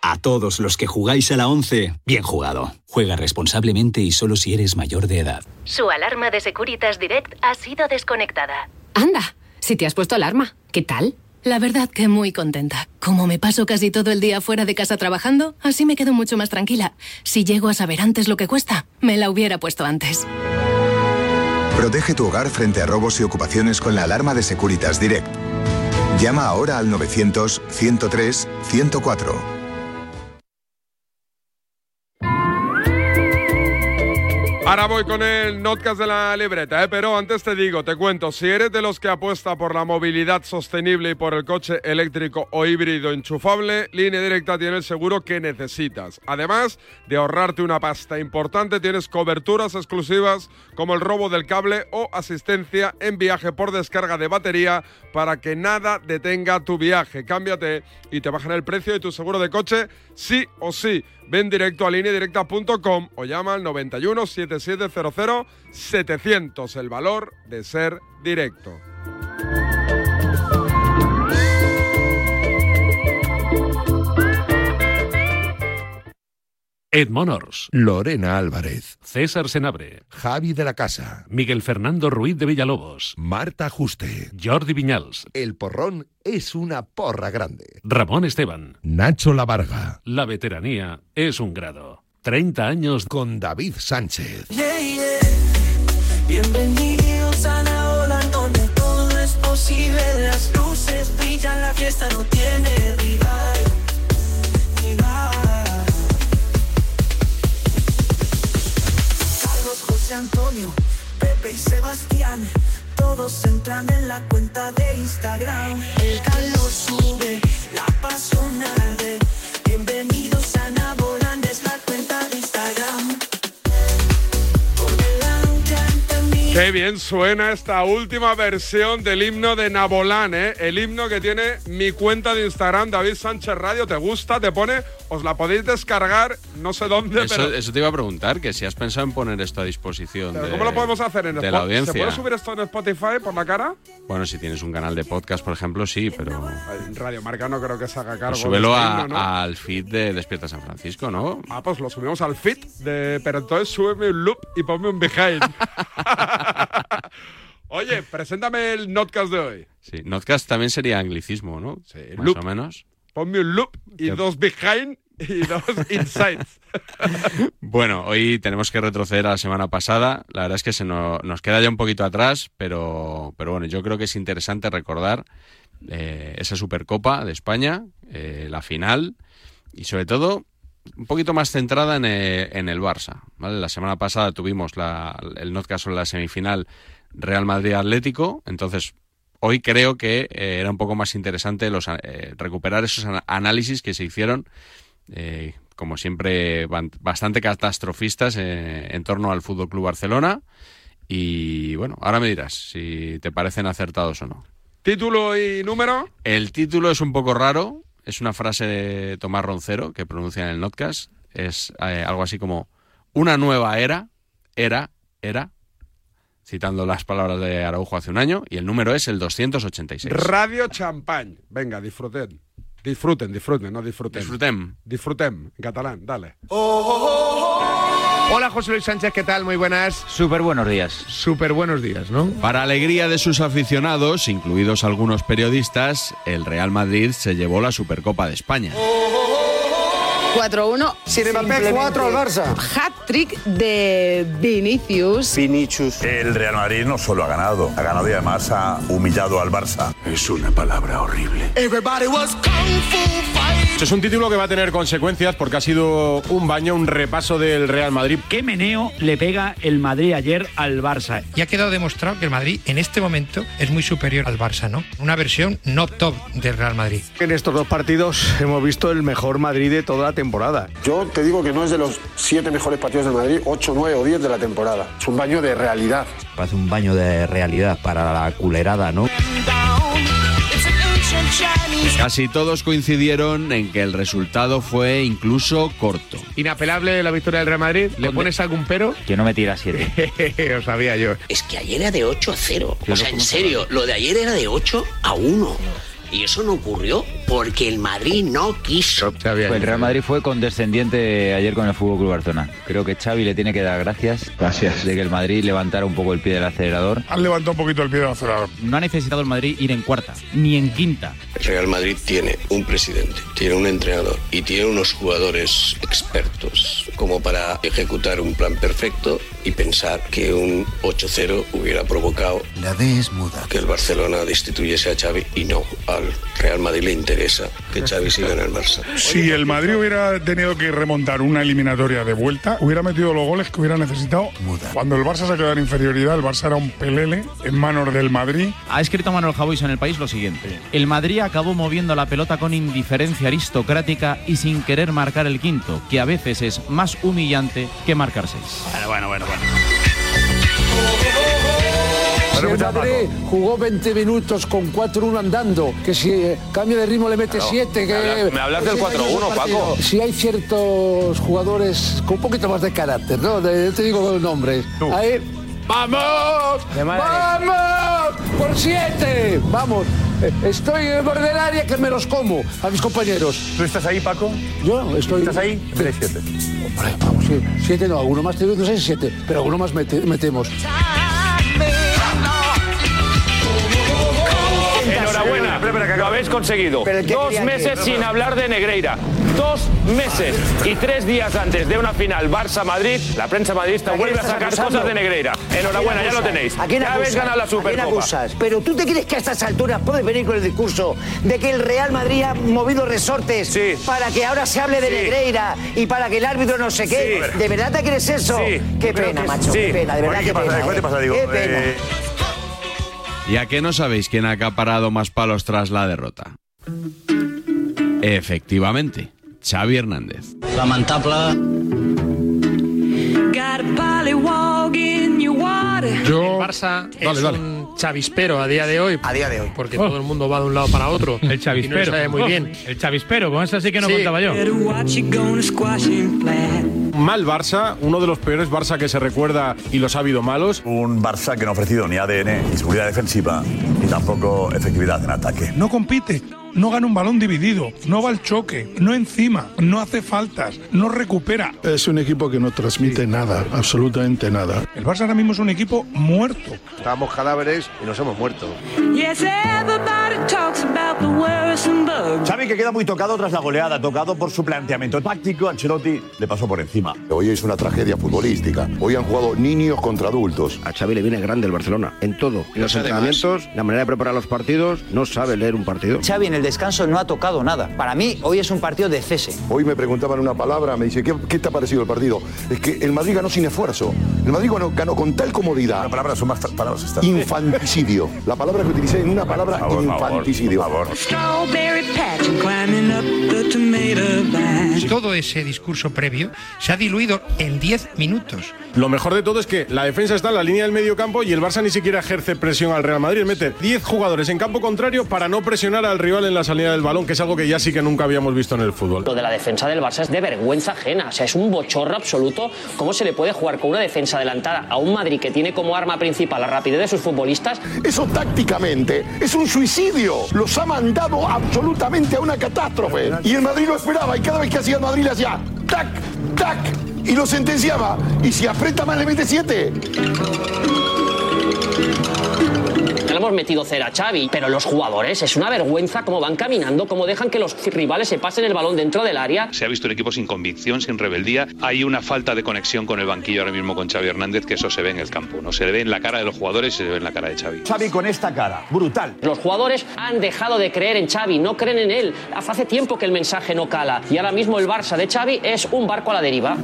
A todos los que jugáis a la 11, bien jugado. Juega responsablemente y solo si eres mayor de edad. Su alarma de Securitas Direct ha sido desconectada. Anda, si te has puesto alarma, ¿qué tal? La verdad que muy contenta. Como me paso casi todo el día fuera de casa trabajando, así me quedo mucho más tranquila. Si llego a saber antes lo que cuesta, me la hubiera puesto antes. Protege tu hogar frente a robos y ocupaciones con la alarma de Securitas Direct. Llama ahora al 900 103 104. Ahora voy con el notcast de la libreta, ¿eh? pero antes te digo, te cuento, si eres de los que apuesta por la movilidad sostenible y por el coche eléctrico o híbrido enchufable, Línea Directa tiene el seguro que necesitas. Además de ahorrarte una pasta importante, tienes coberturas exclusivas como el robo del cable o asistencia en viaje por descarga de batería para que nada detenga tu viaje. Cámbiate y te bajan el precio de tu seguro de coche sí o sí. Ven directo a lineadirecta.com o llama al 91 7700 700. El valor de ser directo. Ed Monors, Lorena Álvarez, César Senabre, Javi de la Casa, Miguel Fernando Ruiz de Villalobos, Marta Juste, Jordi Viñals, El Porrón es una porra grande, Ramón Esteban, Nacho Lavarga, La veteranía es un grado. 30 años con David Sánchez. Yeah, yeah. Bienvenidos a la ola donde todo es posible. Las luces brillan, la fiesta no tiene rival. rival. Antonio, Pepe y Sebastián. Todos entran en la cuenta de Instagram. El calor sube, la pasión arde. Bienvenidos Qué bien suena esta última versión del himno de Nabolán, ¿eh? El himno que tiene mi cuenta de Instagram, David Sánchez Radio. ¿Te gusta? ¿Te pone? Os la podéis descargar, no sé dónde, Eso, pero... eso te iba a preguntar, que si has pensado en poner esto a disposición pero de, ¿Cómo lo podemos hacer en de la audiencia. ¿Se puede subir esto en Spotify por la cara? Bueno, si tienes un canal de podcast, por ejemplo, sí, pero Radio Marca no creo que se haga cargo. pues súbelo de este a- himno, ¿no? al feed de Despierta San Francisco, ¿no? Ah, pues lo subimos al feed, de... pero entonces súbeme un loop y ponme un behind. Oye, preséntame el notcast de hoy. Sí, Notcast también sería anglicismo, ¿no? Sí, Más loop. o menos. Ponme un loop y Qué- dos behind y dos insights. Bueno, hoy tenemos que retroceder a la semana pasada. La verdad es que se nos, nos queda ya un poquito atrás, pero, pero bueno, yo creo que es interesante recordar eh, esa Supercopa de España, eh, la final y sobre todo un poquito más centrada en el, en el Barça. ¿vale? La semana pasada tuvimos la, el notcast sobre la semifinal Real Madrid-Atlético, entonces hoy creo que eh, era un poco más interesante los, eh, recuperar esos análisis que se hicieron eh, como siempre, bastante catastrofistas eh, en torno al Fútbol Club Barcelona. Y bueno, ahora me dirás si te parecen acertados o no. Título y número. El título es un poco raro. Es una frase de Tomás Roncero que pronuncia en el notcast. Es eh, algo así como una nueva era, era, era, citando las palabras de Araujo hace un año. Y el número es el 286. Radio Champagne. Venga, disfruten. Disfruten, disfruten, no disfruten. Disfrutem. Disfrutem, en catalán, dale. Hola José Luis Sánchez, ¿qué tal? Muy buenas. Súper buenos días. Súper buenos días, ¿no? Para alegría de sus aficionados, incluidos algunos periodistas, el Real Madrid se llevó la Supercopa de España. 4-1. Sin Mbappé, 4 al Barça. Hat-trick de Vinicius. Vinicius. El Real Madrid no solo ha ganado, ha ganado y además ha humillado al Barça. Es una palabra horrible. Es un título que va a tener consecuencias porque ha sido un baño, un repaso del Real Madrid. ¿Qué meneo le pega el Madrid ayer al Barça? Y ha quedado demostrado que el Madrid en este momento es muy superior al Barça, ¿no? Una versión no top del Real Madrid. En estos dos partidos hemos visto el mejor Madrid de toda la temporada. Yo te digo que no es de los 7 mejores partidos de Madrid, 8, 9 o 10 de la temporada. Es un baño de realidad. Parece un baño de realidad para la culerada, ¿no? Casi todos coincidieron en que el resultado fue incluso corto. Inapelable la victoria del Real Madrid. ¿Le pones algún pero? Que no me tira 7. Lo sabía yo. Es que ayer era de 8 a 0. Yo O sea, en serio, lo de ayer era de 8 a 1. Y eso no ocurrió porque el Madrid no quiso. El Real Madrid fue condescendiente ayer con el Fútbol Club Barcelona. Creo que Xavi le tiene que dar gracias. Gracias. De que el Madrid levantara un poco el pie del acelerador. Han levantado un poquito el pie del acelerador. No ha necesitado el Madrid ir en cuarta, ni en quinta. El Real Madrid tiene un presidente, tiene un entrenador y tiene unos jugadores expertos como para ejecutar un plan perfecto y pensar que un 8-0 hubiera provocado La D es muda. que el Barcelona destituyese a Xavi y no, al Real Madrid le interesa que Xavi siga en el Barça. Si el Madrid hubiera tenido que remontar una eliminatoria de vuelta, hubiera metido los goles que hubiera necesitado. Cuando el Barça se quedó en inferioridad, el Barça era un pelele en manos del Madrid. Ha escrito Manuel Javois en el país lo siguiente. El Madrid acabó moviendo la pelota con indiferencia aristocrática y sin querer marcar el quinto, que a veces es más humillante que marcar seis. Bueno, bueno, bueno. bueno. Si el Madrid jugó 20 minutos con 4-1 andando, que si eh, cambio de ritmo le mete Claro. 7, que... Me hablas- me hablas del ese año 4-1, es un partido. Paco. Si hay ciertos jugadores con un poquito más de carácter, ¿no? De- yo te digo los nombres. Ahí... ¡Vamos! ¡Vamos! ¡Por 7! ¡Vamos! Eh, Estoy en el borde del área que me los como a mis compañeros. ¿Tú estás ahí, Paco? Yo estoy... ¿Estás ahí? Sí. 7 Hombre, vamos, sí. Siete no, alguno más no sé si siete, pero alguno más mete- metemos. Lo habéis conseguido. Pero ¿qué Dos meses sin hablar de Negreira. Dos meses y tres días antes de una final Barça-Madrid, la prensa madridista ¿A quién vuelve a sacar cosas de Negreira. Enhorabuena, ¿A ya lo tenéis. ¿A quién ya habéis ganado la ¿A quién Supercopa. Pero tú te crees que a estas alturas puedes venir con el discurso de que el Real Madrid ha movido resortes para que ahora se hable de Sí. Negreira y para que el árbitro no sé qué. Sí. ¿De verdad te crees eso? Qué pena, macho, qué pena, de verdad Oye, qué ¿qué pasa? pena. ¿Qué te eh. pasa? Digo, Qué pena. eh, ¿Y a qué no sabéis quién ha acaparado más palos tras la derrota? Efectivamente, Xavi Hernández. Lamentable. Water. El Barça es un chavispero a día de hoy. A día de hoy. Porque todo el mundo va de un lado para otro. El chavispero. Y no lo sabe muy Oh, bien. el chavispero, con esa sí que no contaba yo. Mal Barça, uno de los peores Barça que se recuerda y los ha habido malos. Un Barça que no ha ofrecido ni ADN, ni seguridad defensiva, ni tampoco efectividad en ataque. No compite, no gana un balón dividido, no va al choque, no encima, no hace faltas, no recupera. Es un equipo que no transmite nada, absolutamente nada. El Barça ahora mismo es un equipo muerto. Estábamos cadáveres y nos hemos muerto. Yes, everybody talks about the worrisome bugs. Xavi que queda muy tocado tras la goleada, tocado por su planteamiento táctico, Ancelotti le pasó por encima. Hoy es una tragedia futbolística. Hoy han jugado niños contra adultos. A Xavi le viene grande el Barcelona, en todo. En los entrenamientos, la manera de preparar los partidos, no sabe leer un partido. Xavi en el descanso no ha tocado nada. Para mí, hoy es un partido de cese. Hoy me preguntaban una palabra, me dice, ¿qué, qué te ha parecido el partido? Es que el Madrid ganó sin esfuerzo. El Madrid ganó, ganó con tal comodidad. Las palabras son más palabras estas. Infanticidio. La palabra que utilicé en una palabra, infanticidio. Strawberry patch and climbing up the tomato vine. Todo ese discurso previo se ha diluido en 10 minutos. Lo mejor de todo es que la defensa está en la línea del medio campo y el Barça ni siquiera ejerce presión al Real Madrid. Mete 10 jugadores en campo contrario para no presionar al rival en la salida del balón, que es algo que ya sí que nunca habíamos visto en el fútbol. Lo de la defensa del Barça es de vergüenza ajena, o sea, es un bochorno absoluto. ¿Cómo se le puede jugar con una defensa adelantada a un Madrid que tiene como arma principal la rapidez de sus futbolistas? Eso tácticamente es un suicidio. Los ha mandado absolutamente a una catástrofe. Y el Madrid lo esperaba y cada vez que hacía el Madrid le hacía tac, tac y lo sentenciaba. Y si aprieta más le mete siete. Le hemos metido cera a Xavi, pero los jugadores es una vergüenza cómo van caminando, cómo dejan que los rivales se pasen el balón dentro del área. Se ha visto un equipo sin convicción, sin rebeldía. Hay una falta de conexión con el banquillo ahora mismo con Xavi Hernández, que eso se ve en el campo. No se le ve en la cara de los jugadores, se le ve en la cara de Xavi. Xavi con esta cara, brutal. Los jugadores han dejado de creer en Xavi, no creen en él. Hace tiempo que el mensaje no cala y ahora mismo el Barça de Xavi es un barco a la deriva.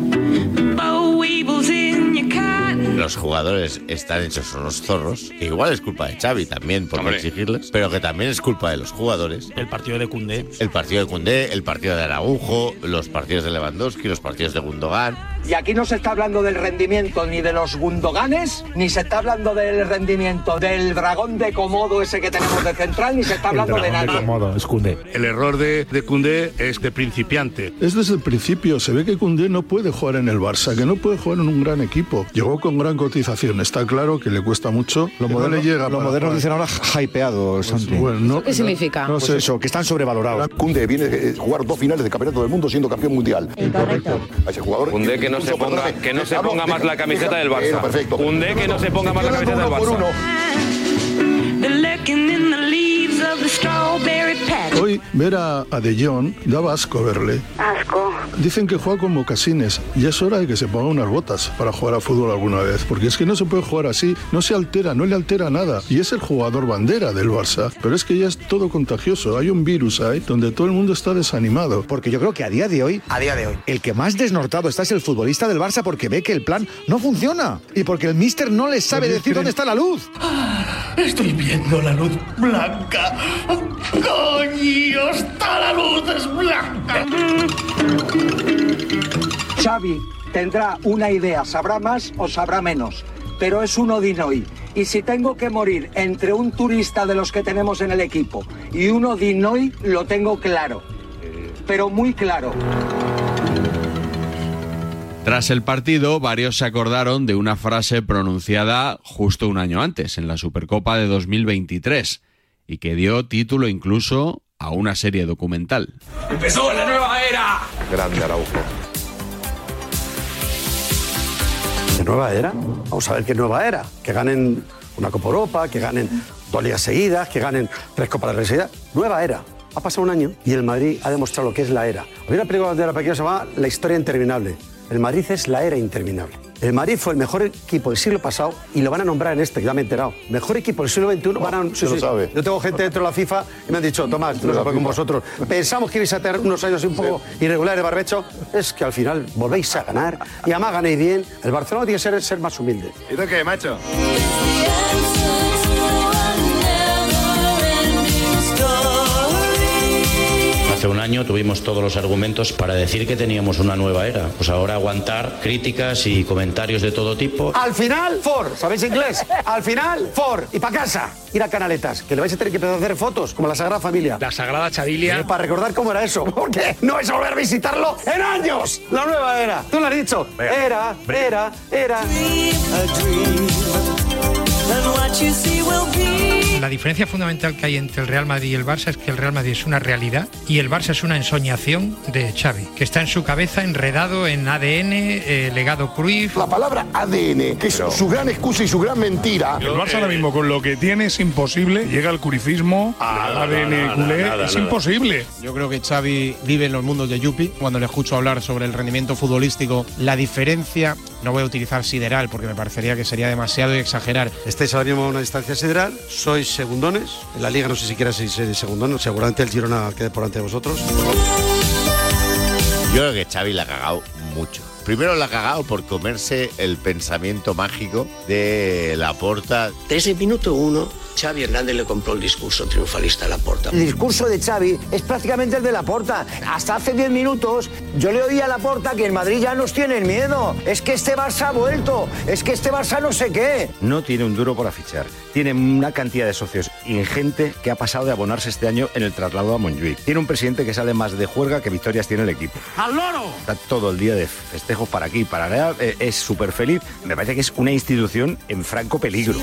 Los jugadores están hechos unos zorros, que igual es culpa de Xavi también por no exigirles, pero que también es culpa de los jugadores. El partido de Cundé. El partido de Cundé, el partido de Araujo, los partidos de Lewandowski, los partidos de Gundogan. Y aquí no se está hablando del rendimiento ni de los Gundoganes, ni se está hablando del rendimiento del dragón de Comodo ese que tenemos de central, ni se está hablando de nada. El error de, de Cundé es de principiante. Es desde el principio, se ve que Koundé no puede jugar en el Barça, que no puede jugar en un gran equipo. Llegó con gran cotización, está claro que le cuesta mucho. Lo moderno- no le llega lo moderno dicen ahora hypeado, bueno, no- ¿Qué significa? No Pues sé. eso, que están sobrevalorados. Cunde viene de jugar dos finales de campeonato del mundo siendo campeón mundial. A ese jugador. Cundé que no se ponga, que no se ponga más la camiseta del Barça. perfecto. Cundé que no se ponga más la camiseta del Barça. Hoy ver a, a De Jong daba asco verle. Asco. Dicen que juega con mocasines. Ya es hora de que se ponga unas botas para jugar a fútbol alguna vez. Porque es que no se puede jugar así. No se altera, no le altera nada. Y es el jugador bandera del Barça. Pero es que ya es todo contagioso. Hay un virus ahí donde todo el mundo está desanimado. Porque yo creo que a día de hoy, a día de hoy, el que más desnortado está es el futbolista del Barça porque ve que el plan no funciona y porque el míster no le sabe decir que- dónde está la luz. Estoy viendo la luz blanca. ¡Coño! ¡Está la luz es blanca! Xavi tendrá una idea, sabrá más o sabrá menos, pero es un Odinoy. Y si tengo que morir entre un turista de los que tenemos en el equipo y un Odinoy, lo tengo claro. Pero muy claro. Tras el partido, varios se acordaron de una frase pronunciada justo un año antes, en la Supercopa de 2023, y que dio título incluso a una serie documental. ¡Empezó la nueva era! Grande Araujo. ¿Qué nueva era? Vamos a ver qué nueva era. Que ganen una Copa Europa, que ganen dos ligas seguidas, que ganen tres Copas de seguidas. Nueva era. Ha pasado un año y el Madrid ha demostrado lo que es la era. Había una película de la pequeña que se llama La historia interminable. El Madrid es la era interminable. El Madrid fue el mejor equipo del siglo pasado y lo van a nombrar en este, ya me he enterado. Mejor equipo del siglo XXI. van a, se lo sabe. Yo tengo gente dentro de la FIFA y me han dicho, Tomás, no se con vosotros. Pensamos que ibais a tener unos años un poco irregulares de barbecho. Es que al final volvéis a ganar y además ganéis bien. El Barcelona tiene que ser, ser más humilde. ¿Y tú qué, macho? Hace un año tuvimos todos los argumentos para decir que teníamos una nueva era. Pues ahora aguantar críticas y comentarios de todo tipo. Al final, for, ¿sabéis inglés? Al final, for, y para casa, ir a Canaletas, que le vais a tener que empezar a hacer fotos, como la Sagrada Familia. La Sagrada Chavilia. para recordar cómo era eso, porque no es volver a visitarlo en años. La nueva era, tú lo has dicho. Era, era, era. La diferencia fundamental que hay entre el Real Madrid y el Barça es que el Real Madrid es una realidad y el Barça es una ensoñación de Xavi, que está en su cabeza enredado en ADN, eh, legado Cruyff. La palabra ADN, que es su gran excusa y su gran mentira. El Barça ahora mismo con lo que tiene es imposible. Llega el curifismo, al ADN culé, es imposible. Yo creo que Xavi vive en los mundos de Yupi. Cuando le escucho hablar sobre el rendimiento futbolístico, la diferencia, no voy a utilizar sideral porque me parecería que sería demasiado y exagerar. Estáis ahora mismo a una distancia sideral, sois segundones. En la liga no sé siquiera si sois segundones, seguramente el Girona quede por delante de vosotros. Yo creo que Xavi la ha cagado mucho. Primero la ha cagado por comerse el pensamiento mágico de la porta. Desde el minuto uno, Xavi Hernández le compró el discurso triunfalista a la porta. El discurso de Xavi es prácticamente el de Laporta. Hasta hace 10 minutos yo le oía a Laporta que en Madrid ya nos tienen miedo. Es que este Barça ha vuelto. Es que este Barça no sé qué. No tiene un duro para fichar. Tiene una cantidad de socios ingente que ha pasado de abonarse este año en el traslado a Montjuic. Tiene un presidente que sale más de juerga que victorias tiene el equipo. ¡Al loro! Está todo el día de festejos para aquí, para allá. eh, Es súper feliz. Me parece que es una institución en franco peligro.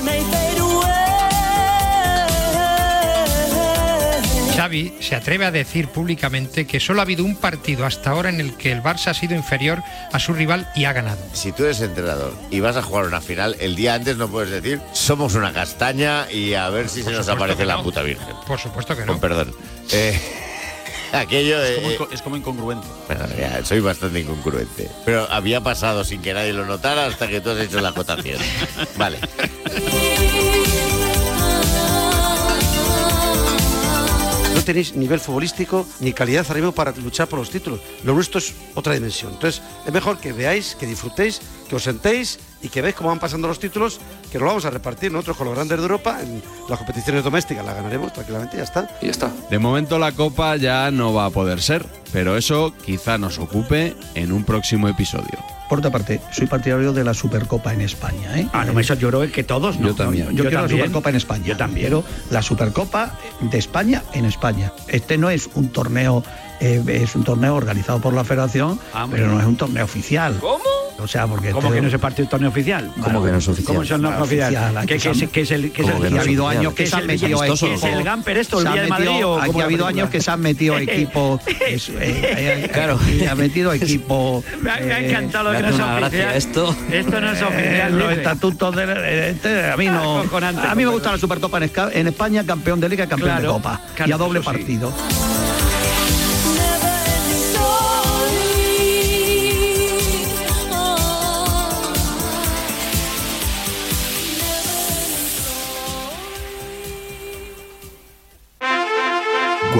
Xavi se atreve a decir públicamente que solo ha habido un partido hasta ahora en el que el Barça ha sido inferior a su rival y ha ganado. Si tú eres entrenador y vas a jugar una final, el día antes no puedes decir somos una castaña y a ver si se nos aparece la no. puta virgen. Por supuesto que Con no. perdón. Eh, aquello Es como, eh, es como incongruente. Bueno, ya, soy bastante incongruente. Pero había pasado sin que nadie lo notara hasta que tú has hecho la acotación. Vale. Tenéis nivel futbolístico ni calidad arriba para luchar por los títulos. Lo nuestro es otra dimensión. Entonces, es mejor que veáis, que disfrutéis, que os sentéis y que ves cómo van pasando los títulos, que lo vamos a repartir nosotros con los grandes de Europa, en las competiciones domésticas las ganaremos tranquilamente y ya está. Y ya está. De momento la Copa ya no va a poder ser, pero eso quizá nos ocupe en un próximo episodio. Por otra parte, soy partidario de la Supercopa en España. ¿eh? Ah, no, eso yo creo que todos no. Yo también. Yo, quiero también. la Supercopa en España. Yo también. Quiero la Supercopa de España en España. Este no es un torneo, eh, es un torneo organizado por la Federación, Ah, pero no es un torneo oficial. ¿Cómo? O sea, porque ¿Cómo este- que no se parte un torneo oficial? ¿Cómo que no es oficial? ¿Cómo eso no es Claro, oficial? oficial, ¿Qué, es, son- qué es el, es ¿Cómo el que no ha es habido oficial? años que ¿Qué se han metido es el Gamper esto, el Se Día han de Madrid o aquí ha habido años que se han metido equipos es- eh, eh, claro y ha metido equipos Me ha, me ha eh, encantado que no es oficial. Esto, esto no es oficial. los estatutos de eh, este, a mí no Acojonante, a mí me gusta la Supercopa en, España campeón de liga y campeón de copa y a doble partido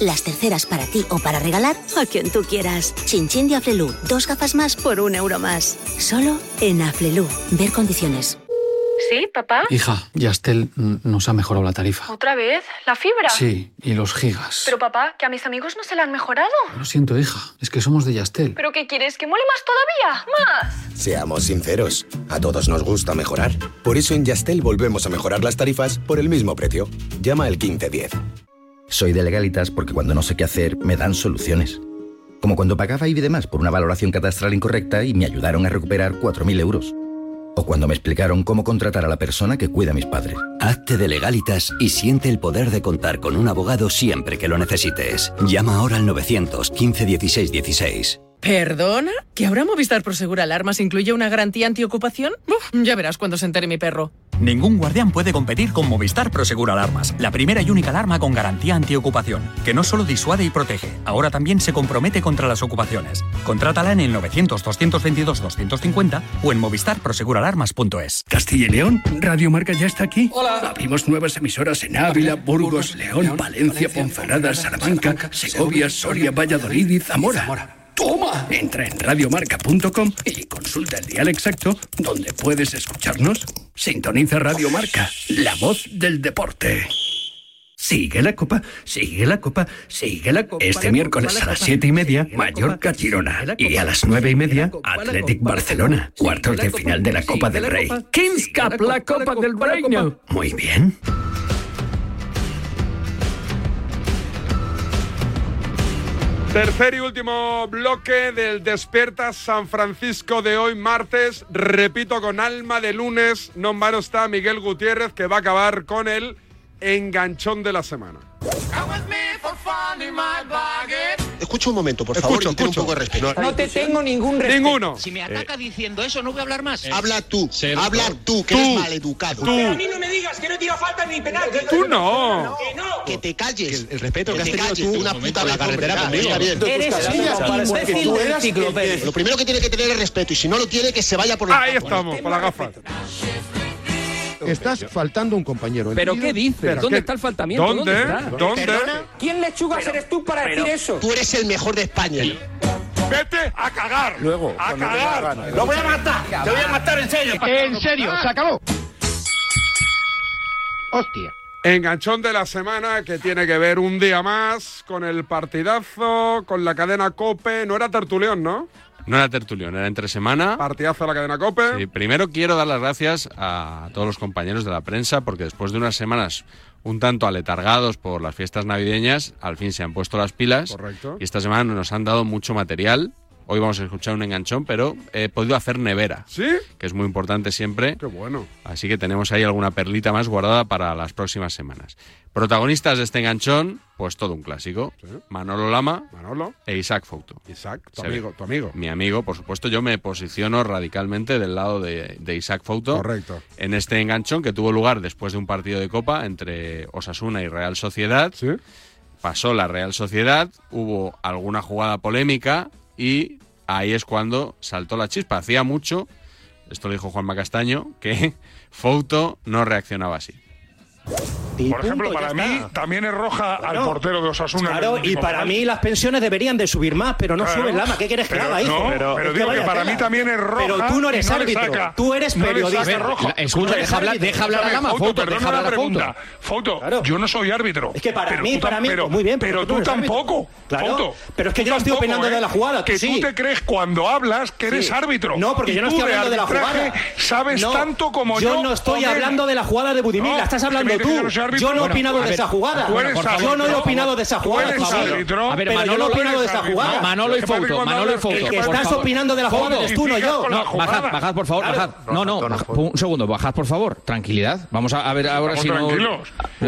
las terceras para ti o para regalar a quien tú quieras. Chin Chin de Aflelu. Dos gafas más por un euro más. Solo en Aflelu. Ver condiciones. ¿Sí, papá? Hija, Yastel nos ha mejorado la tarifa. ¿Otra vez? ¿La fibra? Sí, y los gigas. Pero papá, que a mis amigos no se la han mejorado. Lo siento, hija, es que somos de Yastel. ¿Pero qué quieres? ¿Que mole más todavía? ¡Más! Seamos sinceros, a todos nos gusta mejorar. Por eso en Yastel volvemos a mejorar las tarifas por el mismo precio. Llama al 1510. Soy de legalitas porque cuando no sé qué hacer me dan soluciones. Como cuando pagaba IBI de más por una valoración catastral incorrecta y me ayudaron a recuperar 4.000 euros. O cuando me explicaron cómo contratar a la persona que cuida a mis padres. Hazte de legalitas y siente el poder de contar con un abogado siempre que lo necesites. Llama ahora al 915 16 16. ¿Perdona? ¿Que ahora Movistar Prosegur Alarmas incluye una garantía antiocupación? Uf, ya verás cuando se entere mi perro. Ningún guardián puede competir con Movistar Prosegur Alarmas, la primera y única alarma con garantía antiocupación, que no solo disuade y protege, ahora también se compromete contra las ocupaciones. Contrátala en el 900-222-250 o en movistarproseguralarmas.es. Castilla y León, Radio Marca ya está aquí. Hola. Abrimos nuevas emisoras en Ávila, Burgos, León, Palencia, Ponferrada, Salamanca, Segovia, Soria, Valladolid y Zamora. ¡Toma! Entra en radiomarca.com y consulta el dial exacto donde puedes escucharnos. Sintoniza Radio Marca, la voz del deporte. Sigue la copa, sigue la copa, sigue la copa. Este miércoles a las siete y media, Mallorca Girona. Y a las nueve y media, Athletic Barcelona. Cuartos de final de la Copa del Rey. Kings Cup, la Copa del Reino. Muy bien. Tercer y último bloque del Despierta San Francisco de hoy, martes. Repito, con alma de lunes. No en vano está Miguel Gutiérrez, que va a acabar con el enganchón de la semana. Escucha un momento, por Escucho, favor, y ten un escucho. poco de respeto. No te tengo ningún respeto. Ninguno. Si me ataca diciendo eso, no voy a hablar más. Habla tú, habla tú, que Tú. eres maleducado. Tú. Pero A mí no me digas que no tira falta ni penal. Tú no. Que no. Que te calles. el respeto que, que has te tenido calles, tú una puta la vez, carretera hombre, conmigo. está bien. Eres un imbécil. Lo primero que tiene que tener es respeto y si no lo tiene, que se vaya por el Ahí estamos, con las gafas. Estás faltando un compañero. ¿Pero qué dices? ¿Dónde está el faltamiento? ¿Dónde? está? ¿Dónde? ¿Perdona? ¿Quién lechugas eres tú para decir eso? Tú eres el mejor de España. Vete a cagar. Luego, a cagar. gana. Lo voy a matar. Te voy a matar en serio. En serio, se acabó. Hostia. Enganchón de la semana que tiene que ver un día más con el partidazo, con la cadena Cope. No era tertulión, ¿no? No era tertulión, era entre semana. Partidazo de la cadena Cope. Sí, primero quiero dar las gracias a todos los compañeros de la prensa porque después de unas semanas un tanto aletargados por las fiestas navideñas, al fin se han puesto las pilas. Correcto. Y esta semana nos han dado mucho material Hoy vamos a escuchar un enganchón, pero he podido hacer nevera. ¿Sí? Que es muy importante siempre. Qué bueno. Así que tenemos ahí alguna perlita más guardada para las próximas semanas. Protagonistas de este enganchón, pues todo un clásico. Manolo Lama Manolo. e Isaac Fouto. Isaac, tu amigo, tu amigo. Mi amigo, por supuesto. Yo me posiciono radicalmente del lado de, de Isaac Fouto. Correcto. En este enganchón que tuvo lugar después de un partido de Copa entre Osasuna y Real Sociedad. Sí pasó la Real Sociedad, hubo alguna jugada polémica, y ahí es cuando saltó la chispa. Hacía mucho, esto lo dijo Juanma Castaño, que Fouto no reaccionaba así. Por ejemplo, para mí también es roja al portero de Osasuna. Claro, y para mí las pensiones deberían de subir más, pero no claro, suben lama. ¿Qué quieres que haga, hijo? No, pero, digo que, para mí también es roja. Pero tú no eres árbitro, tú eres periodista. Rojo. Escucha, deja, hablar, deja hablar Lama, foto, perdona la pregunta. Foto, yo no soy árbitro. Es que para mí, para mí, pero, muy bien. Pero, tú, tampoco. Claro. Pero es que yo no estoy opinando ¿eh? de la jugada. Que tú te crees cuando hablas que eres árbitro. No, porque yo no estoy hablando de la jugada. Sabes tanto como yo. Yo no estoy hablando de la jugada de Budimir, estás hablando tú. Yo no he opinado de esa jugada. Yo no he opinado de esa jugada. A ver, Manolo he opinado de esa jugada. Manolo y Fouto, Manolo y Fouto. Que estás opinando de la jugada eres tú, no yo. Bajad, bajad, por favor, bajad. No, no, un segundo, bajad, por favor. Tranquilidad. Vamos a ver ahora si no...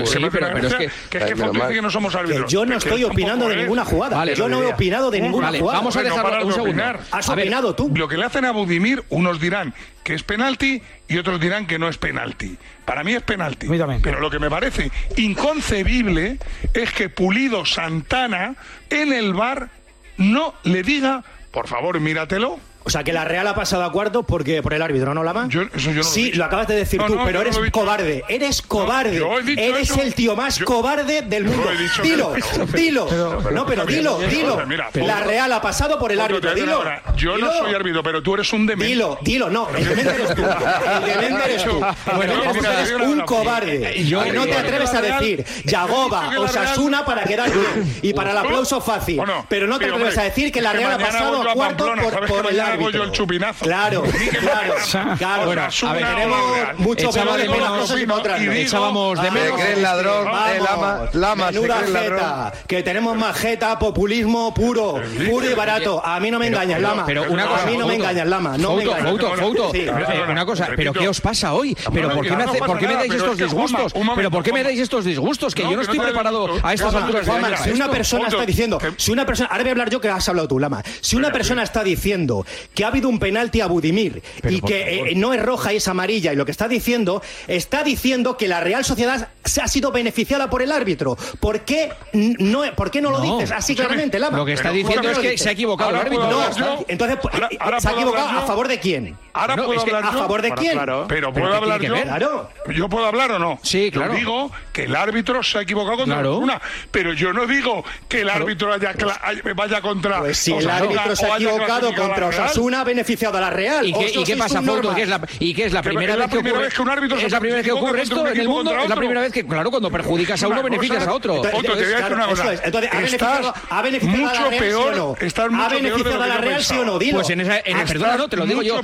Sí, pero es que... Que es que dice que no somos árbitros. Yo no estoy opinando de ¿eh? ninguna jugada. Yo no he opinado de ninguna jugada. Vamos a dejar un segundo. Has opinado tú. Lo que le hacen a Budimir, unos dirán que es penalti y otros dirán que no es penalti. Para mí es penalti. Pero lo que me parece inconcebible es que Pulido Santana en el bar no le diga, por favor, míratelo, o sea, que la Real ha pasado a cuartos porque por el árbitro, ¿no, Lama? Yo, sí, lo, acabas de decir tú, pero eres cobarde. Eres cobarde. eres el tío más cobarde del mundo. dilo, dilo. No, pero dilo, dilo. La Real ha pasado por el árbitro, dilo. Yo no soy árbitro, pero tú eres un demente. Dilo, dilo, no. El demente eres tú. El demente eres tú. eres un cobarde. Que no te atreves a decir Yagoba o Sasuna para quedar bien y para el aplauso fácil. Pero no te atreves a decir que la Real ha pasado a cuartos por el árbitro yo el chupinazo. Claro, claro. claro. Bueno, a ver, tenemos muchos valores de menos y otras no. Echábamos de menos. el este, ladrón, lama, ladrón. Que tenemos majeta, populismo puro, puro y barato. A mí no me engañas, lama. Pero una cosa, a mí no me engañas, lama. No me Una cosa, pero ¿qué os pasa hoy? Pero ¿por qué me, dais estos disgustos? Pero ¿por qué me dais estos disgustos? Que yo no estoy preparado a estas alturas. Si una persona está diciendo, si una persona, ahora voy a hablar yo que has hablado tú, Lama. Si una persona está diciendo que ha habido un penalti a Budimir y que eh, no es roja y es amarilla. Y lo que está diciendo, está diciendo que la Real Sociedad se ha sido beneficiada por el árbitro. ¿Por qué no, ¿por qué no, lo dices así claramente, Lama? Lo que está diciendo es que se ha equivocado el árbitro. Entonces, pues, ¿se ha equivocado a favor de quién? Ahora no, puedo es que, ¿A favor de quién? Pero puedo hablar yo. Claro. ¿Yo puedo hablar o no? Sí, claro. Yo digo que el árbitro se ha equivocado contra claro. una. Pero yo no digo que el árbitro haya, pues, vaya contra. Pues si el árbitro se ha equivocado contra Osasuna ha beneficiado a la Real. ¿Y qué, y qué pasa, Fouto? ¿Qué es la, ¿Y qué es la primera, vez, que ocurre, un árbitro ¿Es la primera vez que ocurre esto en el mundo? Es la primera vez que, claro, cuando perjudicas a uno, beneficias a otro. Otro, te voy a decir una cosa. Entonces, ¿ha beneficiado, mucho a la Real, peor, o no? ¿Ha beneficiado a la Real, sí o no? Dilo. Pues en esa, el, perdona, no, te lo digo yo.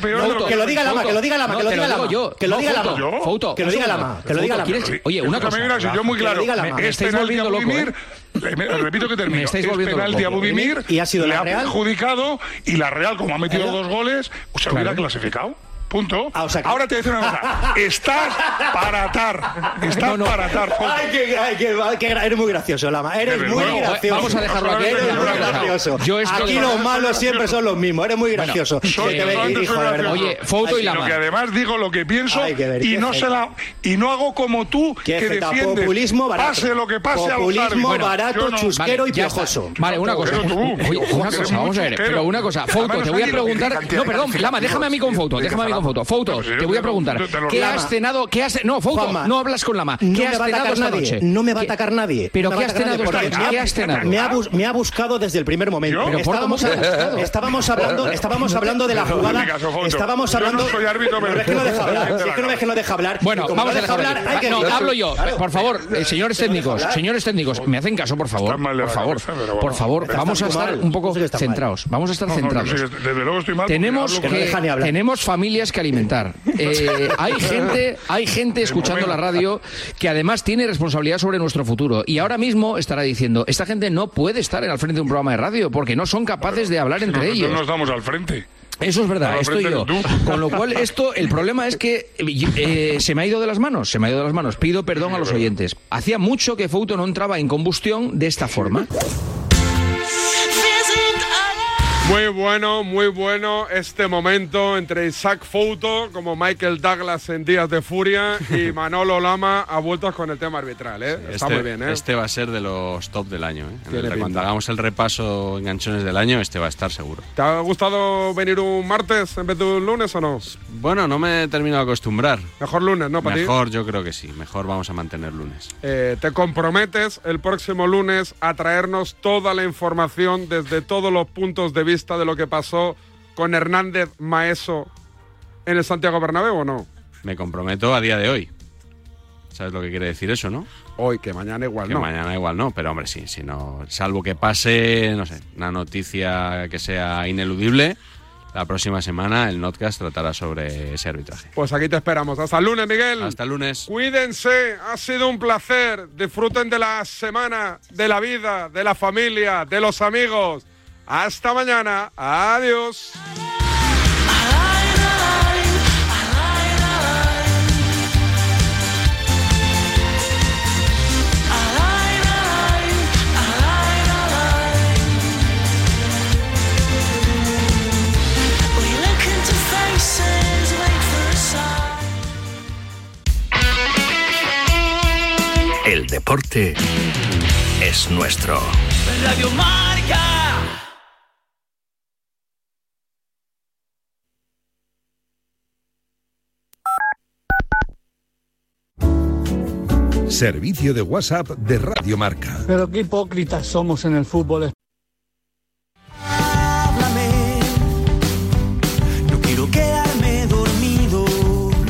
Que lo diga Lama, que lo diga Lama, que lo diga Lama. Que lo diga Lama. Que lo diga Lama. Que lo diga Lama. Oye, una cosa. Yo muy claro. Este no es ¿eh? repito que termino. Es penalti a Budimir, y ha sido le la Real? ha perjudicado y la Real, como ha metido dos goles, se claro. hubiera clasificado. Punto. Ah, Ahora te voy a decir una cosa. Estás para atar. Estás para atar. Ay, qué, qué, qué, eres muy gracioso, Lama. Eres muy gracioso. Vamos a dejarlo aquí. Eres muy gracioso. Yo estoy... Aquí los malos siempre son los mismos. Eres muy gracioso. Bueno, soy, te gracioso. Oye, foto y Lama. que además digo lo que pienso ay, ver, y, no se la, y no hago como tú que defiendes. Populismo barato. Pase lo que pase Populismo a barato, chusquero y piojoso. Vale, una cosa. Una cosa, vamos a ver. Pero una cosa. Foto, te voy a preguntar... No, perdón, Lama, déjame a mí con foto. Déjame a mí te lo- preguntar. te lo- ¿Qué Lama. has cenado? ¿Qué has No, foto, Juanma, no hablas con Lama. ¿Qué has a cenado esta noche? No me va a ¿Qué- atacar nadie. ¿Pero qué me has a cenado esta noche? me ¿Qué ha- has cenado? Me ha, bus- me ha buscado desde el primer momento. Yo. Pero ¿por estábamos, hablando, estábamos hablando de la jugada. Estábamos no hablando. soy árbitro, pero- No, es que no deja hablar. Es que no es que no deja hablar. Bueno, vamos a hablar. Hay que No, hablo yo. Por favor, eh, señores técnicos, señores técnicos, me hacen caso, por favor. Por favor, por favor, vamos a estar un poco centrados. Vamos a estar centrados. tenemos familias familias que alimentar. Eh, hay gente, hay gente escuchando la radio que además tiene responsabilidad sobre nuestro futuro. Y ahora mismo estará diciendo, esta gente no puede estar al frente de un programa de radio porque no son capaces de hablar entre Nosotros ellos. nos damos al frente. Eso es verdad, estoy yo. Con lo cual, esto, el problema es que eh, se me ha ido de las manos, se me ha ido de las manos. Pido perdón a los oyentes. Hacía mucho que Fouto no entraba en combustión de esta forma. Muy bueno, muy bueno este momento entre Isaac Fouto, como Michael Douglas en Días de Furia, y Manolo Lama a vueltas con el tema arbitral. ¿eh? Está este, muy bien, ¿eh? este va a ser de los top del año. ¿eh? El- cuando hagamos el repaso enganchones del año, este va a estar seguro. ¿Te ha gustado venir un martes en vez de un lunes o no? Bueno, no me he terminado de acostumbrar. Mejor lunes, ¿no, para ti? Mejor, yo creo que sí. Mejor vamos a mantener lunes. Eh, te comprometes el próximo lunes a traernos toda la información desde todos los puntos de vista de lo que pasó con Hernández Maeso en el Santiago Bernabéu o no? Me comprometo a día de hoy. ¿Sabes lo que quiere decir eso, no? Hoy, que mañana igual que no. mañana igual no, pero hombre, sí, si no, salvo que pase, no sé, una noticia que sea ineludible, la próxima semana el Notcast tratará sobre ese arbitraje. Pues aquí te esperamos. Hasta el lunes, Miguel. Hasta el lunes. Cuídense, ha sido un placer. Disfruten de la semana, de la vida, de la familia, de los amigos. Hasta mañana. Adiós. El deporte es nuestro. Radio Marca. Servicio de WhatsApp de Radio Marca. Pero qué hipócritas somos en el fútbol.